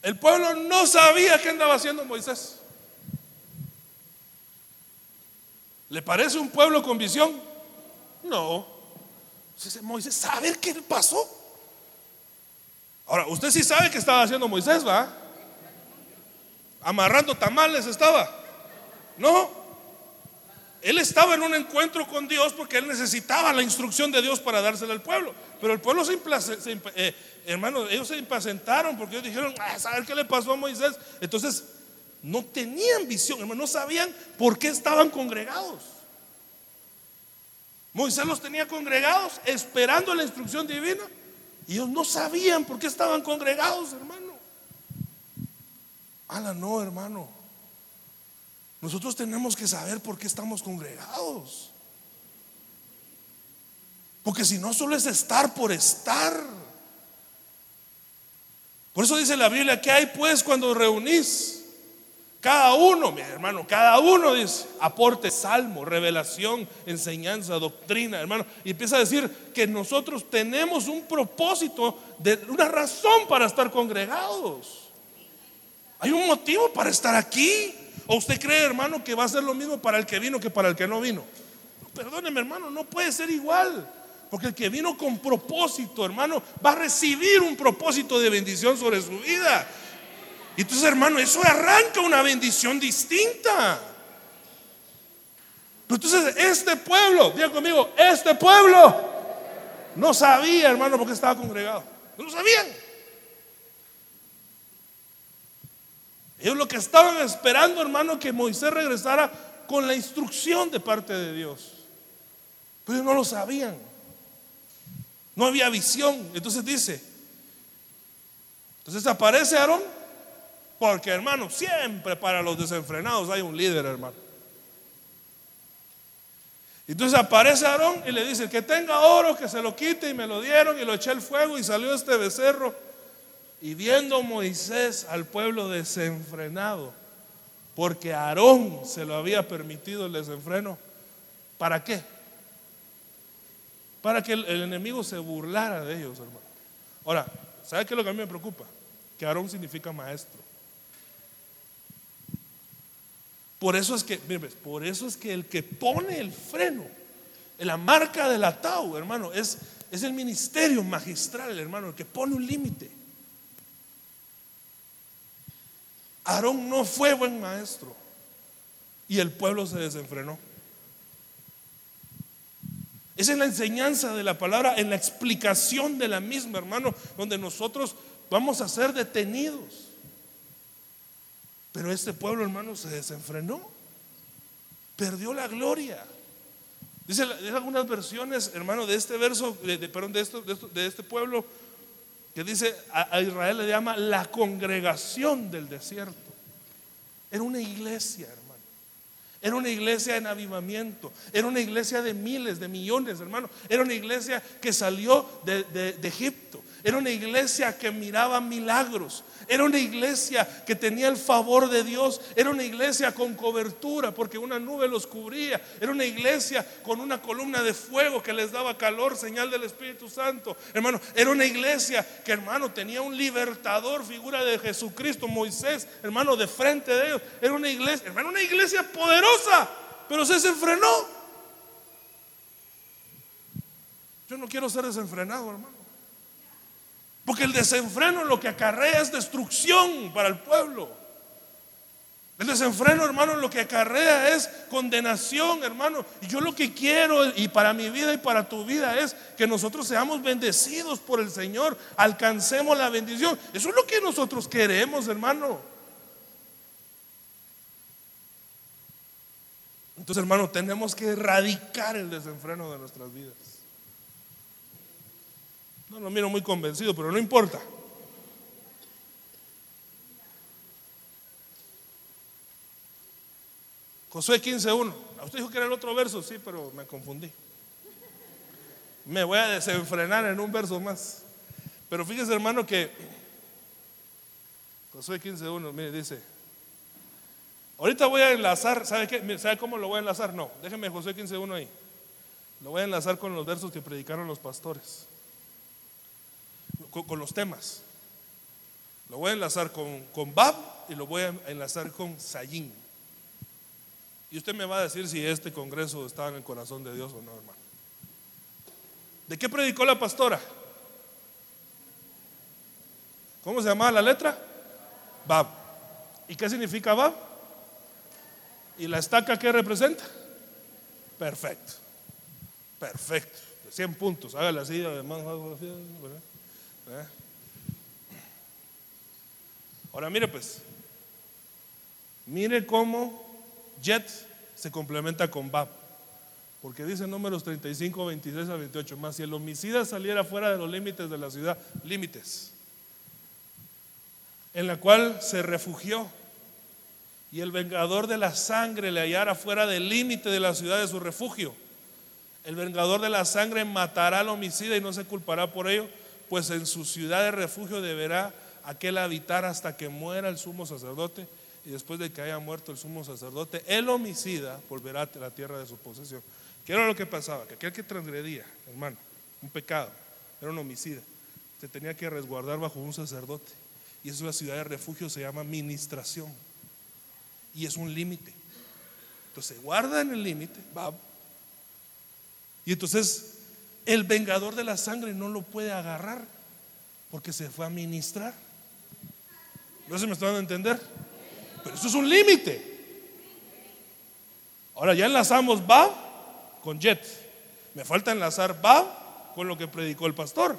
El pueblo no sabía qué andaba haciendo Moisés. ¿Le parece un pueblo con visión? No. Moisés, ¿sabe qué pasó? Ahora, usted sí sabe qué estaba haciendo Moisés, ¿va? Amarrando tamales estaba. No. Él estaba en un encuentro con Dios porque él necesitaba la instrucción de Dios para dársela al pueblo. Pero el pueblo se, eh, hermano, ellos se impacientaron porque ellos dijeron, a ah, saber qué le pasó a Moisés. Entonces, no tenían visión, hermano, no sabían por qué estaban congregados. Moisés los tenía congregados esperando la instrucción divina y ellos no sabían por qué estaban congregados, hermano. Ala, no, hermano. Nosotros tenemos que saber por qué estamos congregados. Porque si no, solo es estar por estar. Por eso dice la Biblia, ¿qué hay pues cuando reunís? Cada uno, mi hermano, cada uno dice, aporte salmo, revelación, enseñanza, doctrina, hermano. Y empieza a decir que nosotros tenemos un propósito, de, una razón para estar congregados. Hay un motivo para estar aquí. ¿O usted cree, hermano, que va a ser lo mismo para el que vino que para el que no vino? Perdóneme, hermano, no puede ser igual. Porque el que vino con propósito, hermano, va a recibir un propósito de bendición sobre su vida. Y entonces, hermano, eso arranca una bendición distinta. Pero entonces, este pueblo, diga conmigo, este pueblo no sabía, hermano, por qué estaba congregado. No lo sabían. Ellos lo que estaban esperando, hermano, que Moisés regresara con la instrucción de parte de Dios. Pero ellos no lo sabían. No había visión. Entonces dice, entonces aparece Aarón, porque hermano, siempre para los desenfrenados hay un líder, hermano. Entonces aparece Aarón y le dice, que tenga oro, que se lo quite y me lo dieron y lo eché al fuego y salió este becerro y viendo Moisés al pueblo desenfrenado, porque Aarón se lo había permitido el desenfreno, ¿para qué? Para que el, enemigo se burlara de ellos, hermano. Ahora, ¿sabe qué es lo que a mí me preocupa? Que Aarón significa maestro. Por eso es que, por eso es que el que pone el freno, la marca del atao, hermano, es, es el ministerio magistral, hermano, el que pone un límite. Aarón no fue buen maestro y el pueblo se desenfrenó. Esa es la enseñanza de la palabra, en la explicación de la misma, hermano, donde nosotros vamos a ser detenidos. Pero este pueblo, hermano, se desenfrenó, perdió la gloria. Dice, algunas versiones, hermano, de este verso, de, de, esto, de este pueblo, que dice a, Israel le llama la congregación del desierto. Era una iglesia, hermano. Era una iglesia en avivamiento. Era una iglesia de miles, de millones, hermano. Era una iglesia que salió de, de Egipto. Era una iglesia que miraba milagros. Era una iglesia que tenía el favor de Dios. Era una iglesia con cobertura porque una nube los cubría. Era una iglesia con una columna de fuego que les daba calor, señal del Espíritu Santo. Hermano, era una iglesia que, hermano, tenía un libertador, figura de Jesucristo, Moisés, hermano, de frente de ellos. Era una iglesia, hermano, una iglesia poderosa, pero se desenfrenó. Yo no quiero ser desenfrenado, hermano. Porque el desenfreno lo que acarrea es destrucción para el pueblo. El desenfreno, hermano, lo que acarrea es condenación, hermano. Y yo lo que quiero, y para mi vida y para tu vida, es que nosotros seamos bendecidos por el Señor, alcancemos la bendición. Eso es lo que nosotros queremos, hermano. Entonces, hermano, tenemos que erradicar el desenfreno de nuestras vidas. No lo miro muy convencido, pero no importa. Josué 15.1. Usted dijo que era el otro verso, sí, pero me confundí. Me voy a desenfrenar en un verso más. Pero fíjese, hermano, que Josué 15.1, mire, dice. Ahorita voy a enlazar, ¿sabe, qué? ¿sabe cómo lo voy a enlazar? No, déjeme Josué 15.1 ahí. Lo voy a enlazar con los versos que predicaron los pastores con, los temas. Lo voy a enlazar con, con Bab y lo voy a enlazar con Sayin. Y usted me va a decir si este congreso estaba en el corazón de Dios o no, hermano. ¿De qué predicó la pastora? ¿Cómo se llama la letra? Bab. ¿Y qué significa Bab? ¿Y la estaca qué representa? Perfecto. Perfecto. 100 puntos. Hágale así, además. ¿Eh? Ahora mire pues, mire cómo Jet se complementa con Bab. Porque dice números 35, 26 a 28 más. Si el homicida saliera fuera de los límites de la ciudad, límites, en la cual se refugió, y el vengador de la sangre le hallara fuera del límite de la ciudad de su refugio, el vengador de la sangre matará al homicida y no se culpará por ello, pues en su ciudad de refugio deberá aquel habitar hasta que muera el sumo sacerdote y después de que haya muerto el sumo sacerdote, el homicida volverá a la tierra de su posesión. ¿Qué era lo que pasaba? Que aquel que transgredía, hermano, un pecado, era un homicida, se tenía que resguardar bajo un sacerdote. Y eso la ciudad de refugio se llama ministración. Y es un límite. Entonces guarda en el límite, va. Y entonces el vengador de la sangre no lo puede agarrar porque se fue a ministrar. ¿No se me está dando a entender? Pero eso es un límite. Ahora ya enlazamos va con Jet. Me falta enlazar va con lo que predicó el pastor,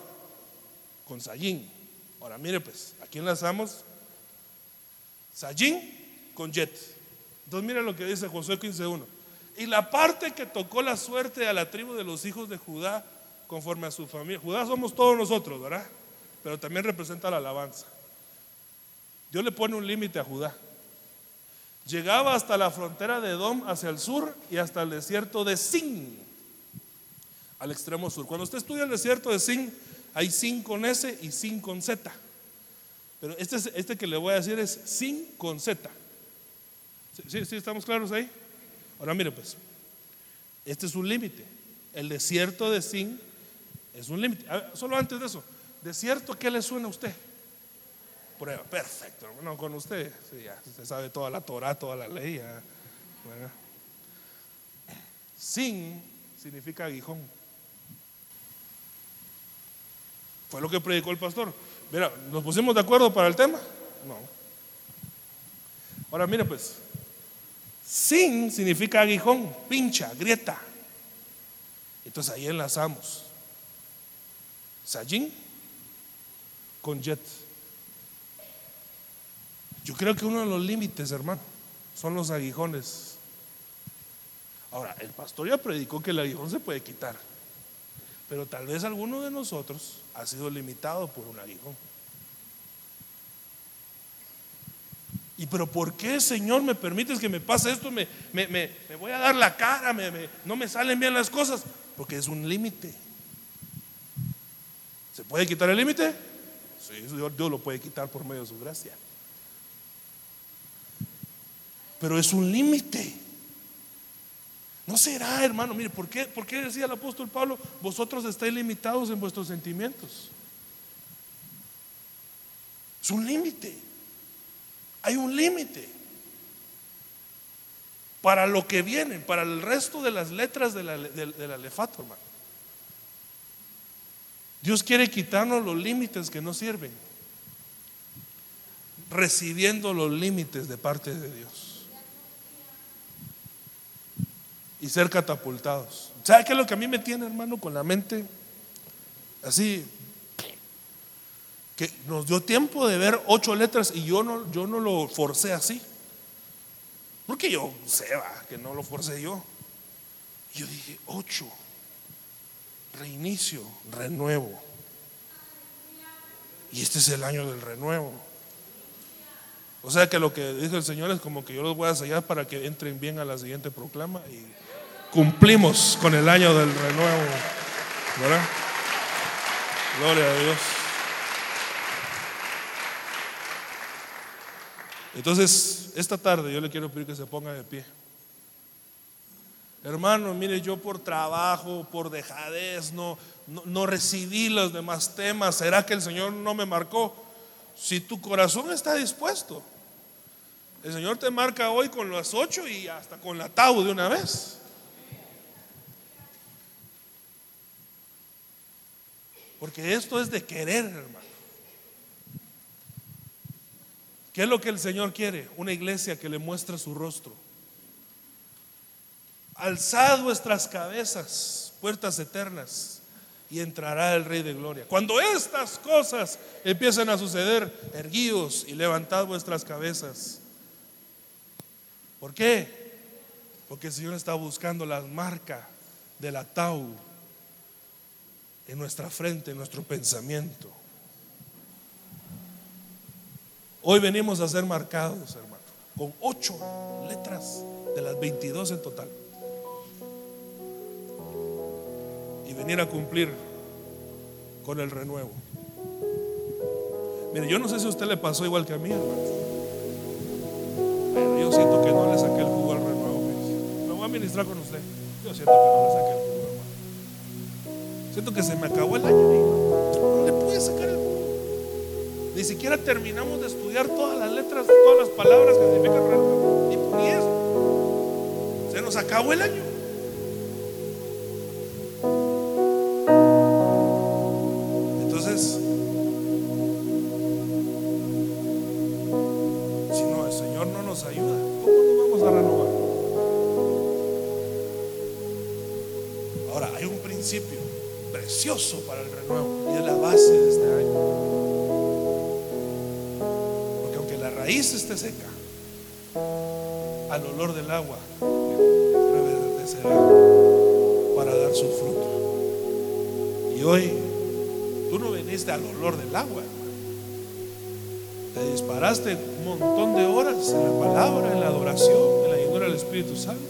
con Sayin. Ahora mire pues, aquí enlazamos Sayin con Jet. Entonces mire lo que dice Josué 15.1. Y la parte que tocó la suerte a la tribu de los hijos de Judá conforme a su familia. Judá somos todos nosotros, ¿verdad? Pero también representa la alabanza. Dios le pone un límite a Judá. Llegaba hasta la frontera de Edom hacia el sur y hasta el desierto de Sin, al extremo sur. Cuando usted estudia el desierto de Sin, hay Sin con S y Sin con Z. Pero este, este que le voy a decir es Sin con Z. ¿Sí, ¿Sí estamos claros ahí? Ahora mire pues, este es un límite. El desierto de Sin es un límite. Solo antes de eso, ¿desierto qué le suena a usted? Prueba, perfecto. Bueno, con usted, sí, ya, usted sabe toda la Torah, toda la ley. Sin significa aguijón. Fue lo que predicó el pastor. Mira, ¿nos pusimos de acuerdo para el tema? No. Ahora mira pues, sin significa aguijón, pincha, grieta. Entonces ahí enlazamos. Sajin con Jet. Yo creo que uno de los límites, hermano, son los aguijones. Ahora, el pastor ya predicó que el aguijón se puede quitar, pero tal vez alguno de nosotros ha sido limitado por un aguijón. ¿Y pero por qué, Señor, me permites que me pase esto? Me, me, me, me voy a dar la cara, no me salen bien las cosas. Porque es un límite. ¿Se puede quitar el límite? Sí, Dios, lo puede quitar por medio de su gracia. Pero es un límite. No será, hermano. Mire, ¿por qué, ¿por qué decía el apóstol Pablo? Vosotros estáis limitados en vuestros sentimientos. Es un límite. Hay un límite para lo que viene, para el resto de las letras de la, alefato, hermano. Dios quiere quitarnos los límites que no sirven, recibiendo los límites de parte de Dios y ser catapultados. ¿Sabe qué es lo que a mí me tiene, hermano, con la mente así que nos dio tiempo de ver ocho letras y yo no, yo no lo forcé así. Porque yo sé, que no lo forcé yo. yo dije, ocho, reinicio, renuevo. Y este es el año del renuevo. O sea que lo que dijo el Señor es como que yo los voy a sellar para que entren bien a la siguiente proclama y cumplimos con el año del renuevo. ¿Verdad? Gloria a Dios. Entonces, esta tarde yo le quiero pedir que se ponga de pie. Hermano, mire, yo por trabajo, por dejadez, no, no, recibí los demás temas. ¿Será que el Señor no me marcó? Si tu corazón está dispuesto, el Señor te marca hoy con las ocho y hasta con la tau de una vez. Porque esto es de querer, hermano. ¿Qué es lo que el Señor quiere? Una iglesia que le muestre su rostro. Alzad vuestras cabezas, puertas eternas, y entrará el Rey de Gloria. Cuando estas cosas empiecen a suceder, erguíos y levantad vuestras cabezas. ¿Por qué? Porque el Señor está buscando la marca del atau en nuestra frente, en nuestro pensamiento. Hoy venimos a ser marcados, hermano, con ocho letras de las 22 en total. Y venir a cumplir con el renuevo. Mire, yo no sé si a usted le pasó igual que a mí, hermano. Pero yo siento que no le saqué el jugo al renuevo. Me voy a ministrar con usted. Yo siento que no le saqué el jugo, hermano. Siento que se me acabó el año. No le pude sacar el jugo. Ni siquiera terminamos de estudiar todas las letras, todas las palabras que significan renuevo. Ni, ni eso. Se nos acabó el año. Raíz esté seca, al olor del agua reverdecerá para dar su fruto. Y hoy tú no viniste al olor del agua, Te disparaste un montón de horas en la palabra, en la adoración, en la llenura del Espíritu Santo.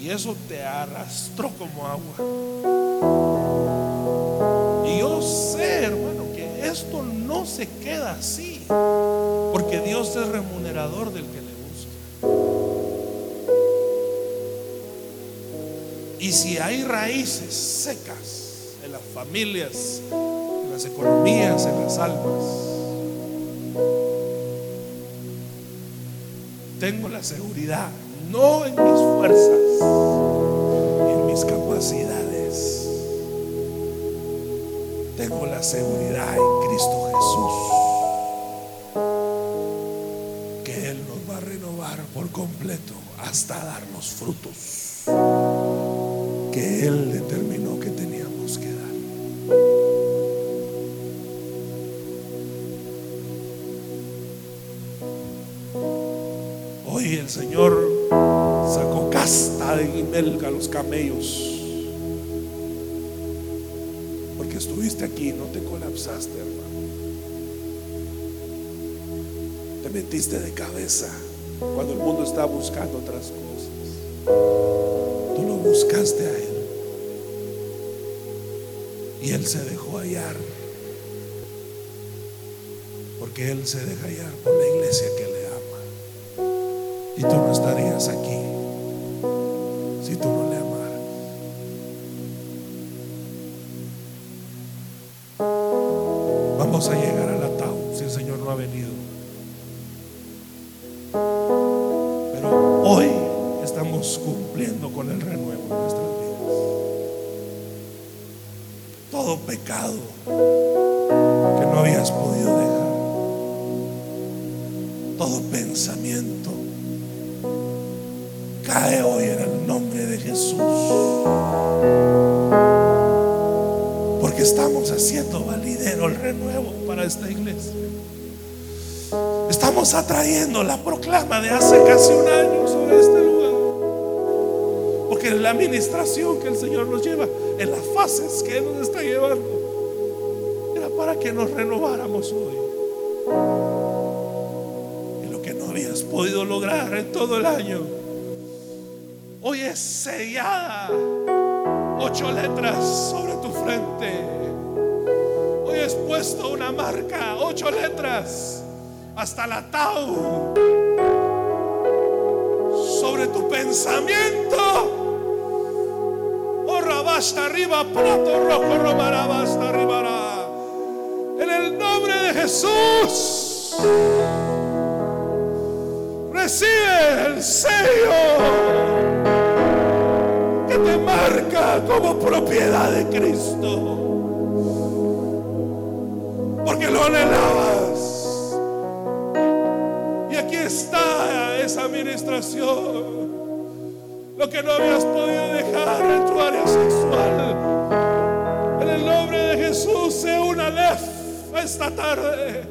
Y eso te arrastró como agua. No se queda así, porque Dios es remunerador del que le busca. Y si hay raíces secas en las familias, en las economías, en las almas, tengo la seguridad, no en mis fuerzas, seguridad en Cristo Jesús que Él nos va a renovar por completo hasta darnos frutos que Él determinó que teníamos que dar. Hoy el Señor sacó casta de Gimelca a los camellos estuviste aquí, no te colapsaste, hermano. Te metiste de cabeza cuando el mundo está buscando otras cosas. Tú lo buscaste a Él. Y Él se dejó hallar. Porque Él se deja hallar por la iglesia que le ama. Y tú no estarías aquí Vamos a llegar al ataúd si el Señor no ha venido. Pero hoy estamos cumpliendo con el renuevo en nuestras vidas. Todo pecado que no habías podido dejar. Todo pensamiento cae hoy en el nombre de Jesús. Estamos haciendo validero el renuevo para esta iglesia. Estamos atrayendo la proclama de hace casi un año sobre este lugar. Porque la administración que el Señor nos lleva, en las fases que nos está llevando, era para que nos renováramos hoy. Y lo que no habías podido lograr en todo el año, hoy es sellada ocho letras sobre tu frente. Puesto una marca, ocho letras, hasta la tau sobre tu pensamiento. Oh, rabasta arriba, plato rojo, robará, basta arribará. En el nombre de Jesús, recibe el sello que te marca como propiedad de Cristo. Está esa administración. Lo que no habías podido dejar en tu área sexual. En el nombre de Jesús, sea una lef esta tarde.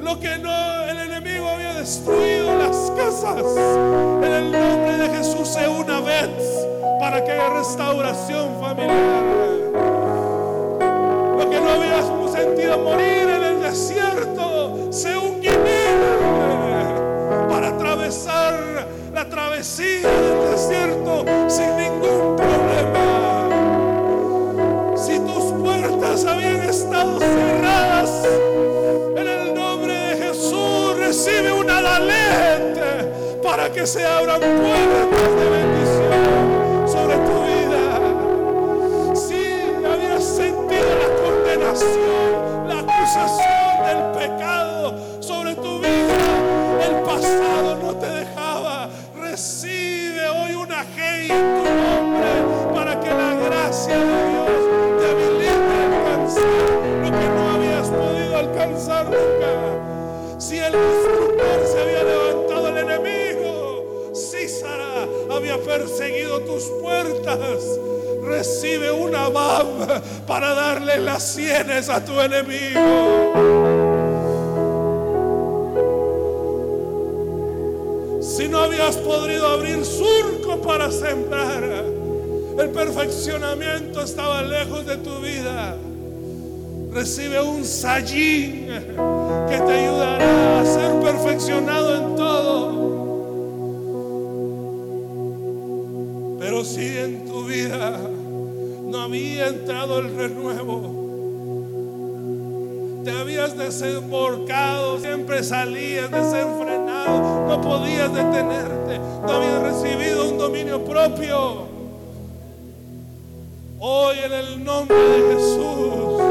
Lo que no el enemigo había destruido las casas. En el nombre de Jesús, sea una vez para que haya restauración familiar. Lo que no habíamos sentido morir travesía del desierto sin ningún problema. Si tus puertas habían estado cerradas, en el nombre de Jesús recibe una dalete para que se abran puertas de bendición sobre tu vida. Si habías sentido la condenación, Recibe una bab para darle las sienes a tu enemigo. Si no habías podido abrir surco para sembrar, el perfeccionamiento estaba lejos de tu vida. Recibe un sayín que te ayudará a ser perfeccionado en todo. Si en tu vida no había entrado el renuevo, te habías desemborcado, siempre salías desenfrenado, no podías detenerte, no habías recibido un dominio propio. Hoy en el nombre de Jesús,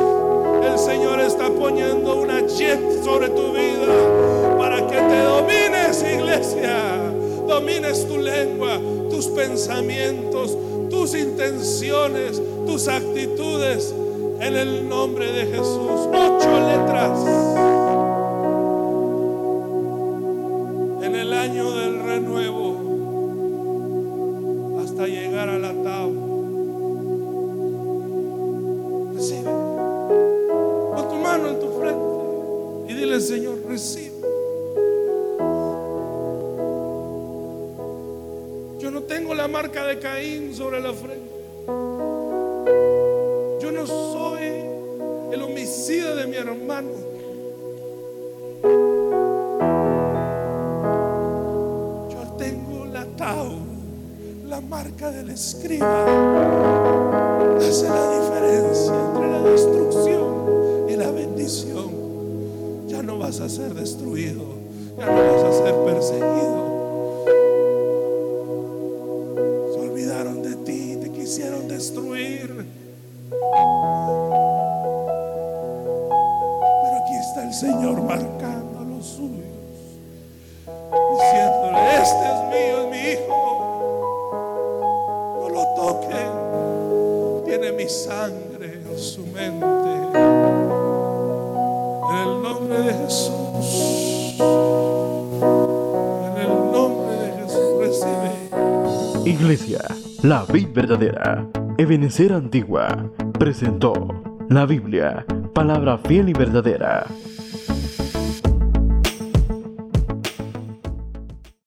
el Señor está poniendo una jet sobre tu vida para que te domines, iglesia. Domines tu lengua, tus pensamientos, tus intenciones, tus actitudes. En el nombre de Jesús. Ocho letras. boca del escriba. La Vid Verdadera, Ebenecer Antigua, presentó la Biblia, palabra fiel y verdadera.